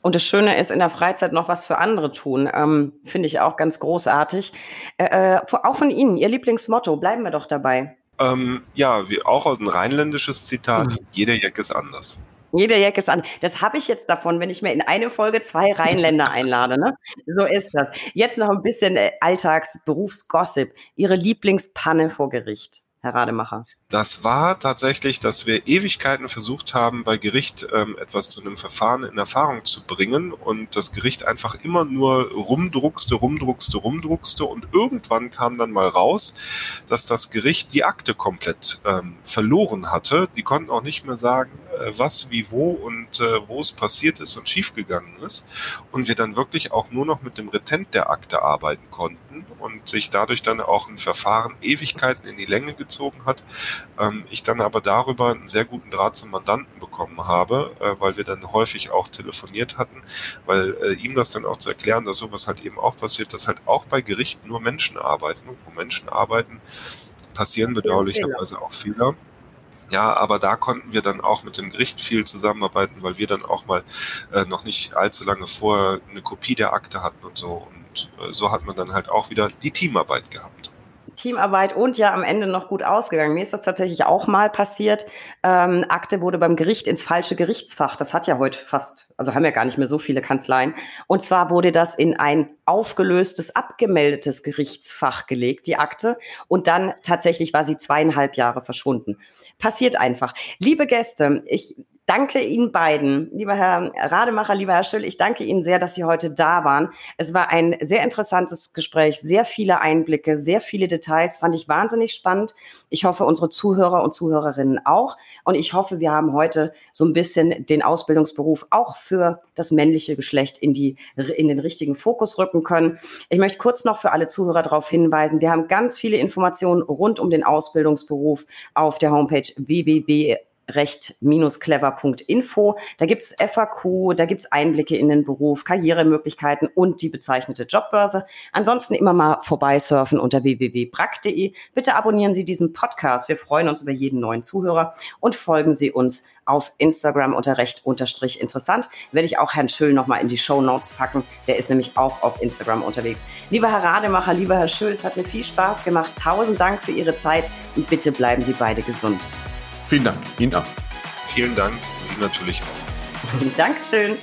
Und das Schöne ist, in der Freizeit noch was für andere tun. Ähm, Finde ich auch ganz großartig. Äh, äh auch von Ihnen, Ihr Lieblingsmotto, bleiben wir doch dabei. Ähm, ja, wie auch ein rheinländisches Zitat, mhm. jeder Jack ist anders. Jeder Jack ist anders. Das habe ich jetzt davon, wenn ich mir in eine Folge zwei Rheinländer einlade. Ne? So ist das. Jetzt noch ein bisschen äh, Alltags-Berufsgossip. Ihre Lieblingspanne vor Gericht. Herr Rademacher? Das war tatsächlich, dass wir Ewigkeiten versucht haben, bei Gericht ähm, etwas zu einem Verfahren in Erfahrung zu bringen und das Gericht einfach immer nur rumdruckste, rumdruckste, rumdruckste und irgendwann kam dann mal raus, dass das Gericht die Akte komplett ähm, verloren hatte. Die konnten auch nicht mehr sagen, äh, was, wie, wo und äh, wo es passiert ist und schiefgegangen ist und wir dann wirklich auch nur noch mit dem Retent der Akte arbeiten konnten und sich dadurch dann auch ein Verfahren Ewigkeiten in die Länge gezogen gezogen hat. Ähm, ich dann aber darüber einen sehr guten Draht zum Mandanten bekommen habe, äh, weil wir dann häufig auch telefoniert hatten, weil äh, ihm das dann auch zu erklären, dass sowas halt eben auch passiert, dass halt auch bei Gerichten nur Menschen arbeiten und wo Menschen arbeiten, passieren bedauerlicherweise auch Fehler. Ja, aber da konnten wir dann auch mit dem Gericht viel zusammenarbeiten, weil wir dann auch mal äh, noch nicht allzu lange vorher eine Kopie der Akte hatten und so. Und äh, so hat man dann halt auch wieder die Teamarbeit gehabt. Teamarbeit und ja am Ende noch gut ausgegangen. Mir ist das tatsächlich auch mal passiert. Ähm, Akte wurde beim Gericht ins falsche Gerichtsfach. Das hat ja heute fast, also haben ja gar nicht mehr so viele Kanzleien. Und zwar wurde das in ein aufgelöstes, abgemeldetes Gerichtsfach gelegt, die Akte. Und dann tatsächlich war sie zweieinhalb Jahre verschwunden. Passiert einfach. Liebe Gäste, ich danke Ihnen beiden, lieber Herr Rademacher, lieber Herr Schüll. Ich danke Ihnen sehr, dass Sie heute da waren. Es war ein sehr interessantes Gespräch, sehr viele Einblicke, sehr viele Details, fand ich wahnsinnig spannend. Ich hoffe, unsere Zuhörer und Zuhörerinnen auch. Und ich hoffe, wir haben heute so ein bisschen den Ausbildungsberuf auch für das männliche Geschlecht in die, in den richtigen Fokus rücken können. Ich möchte kurz noch für alle Zuhörer darauf hinweisen, wir haben ganz viele Informationen rund um den Ausbildungsberuf auf der Homepage www recht-clever.info. Da gibt's FAQ, da gibt's Einblicke in den Beruf, Karrieremöglichkeiten und die bezeichnete Jobbörse. Ansonsten immer mal vorbeisurfen unter www.brack.de. Bitte abonnieren Sie diesen Podcast. Wir freuen uns über jeden neuen Zuhörer und folgen Sie uns auf Instagram unter recht unterstrich interessant. Werde ich auch Herrn Schüll nochmal in die Show Notes packen. Der ist nämlich auch auf Instagram unterwegs. Lieber Herr Rademacher, lieber Herr Schüll, es hat mir viel Spaß gemacht. Tausend Dank für Ihre Zeit und bitte bleiben Sie beide gesund. Vielen Dank. Ihnen auch. Vielen Dank. Sie natürlich auch. Dankeschön.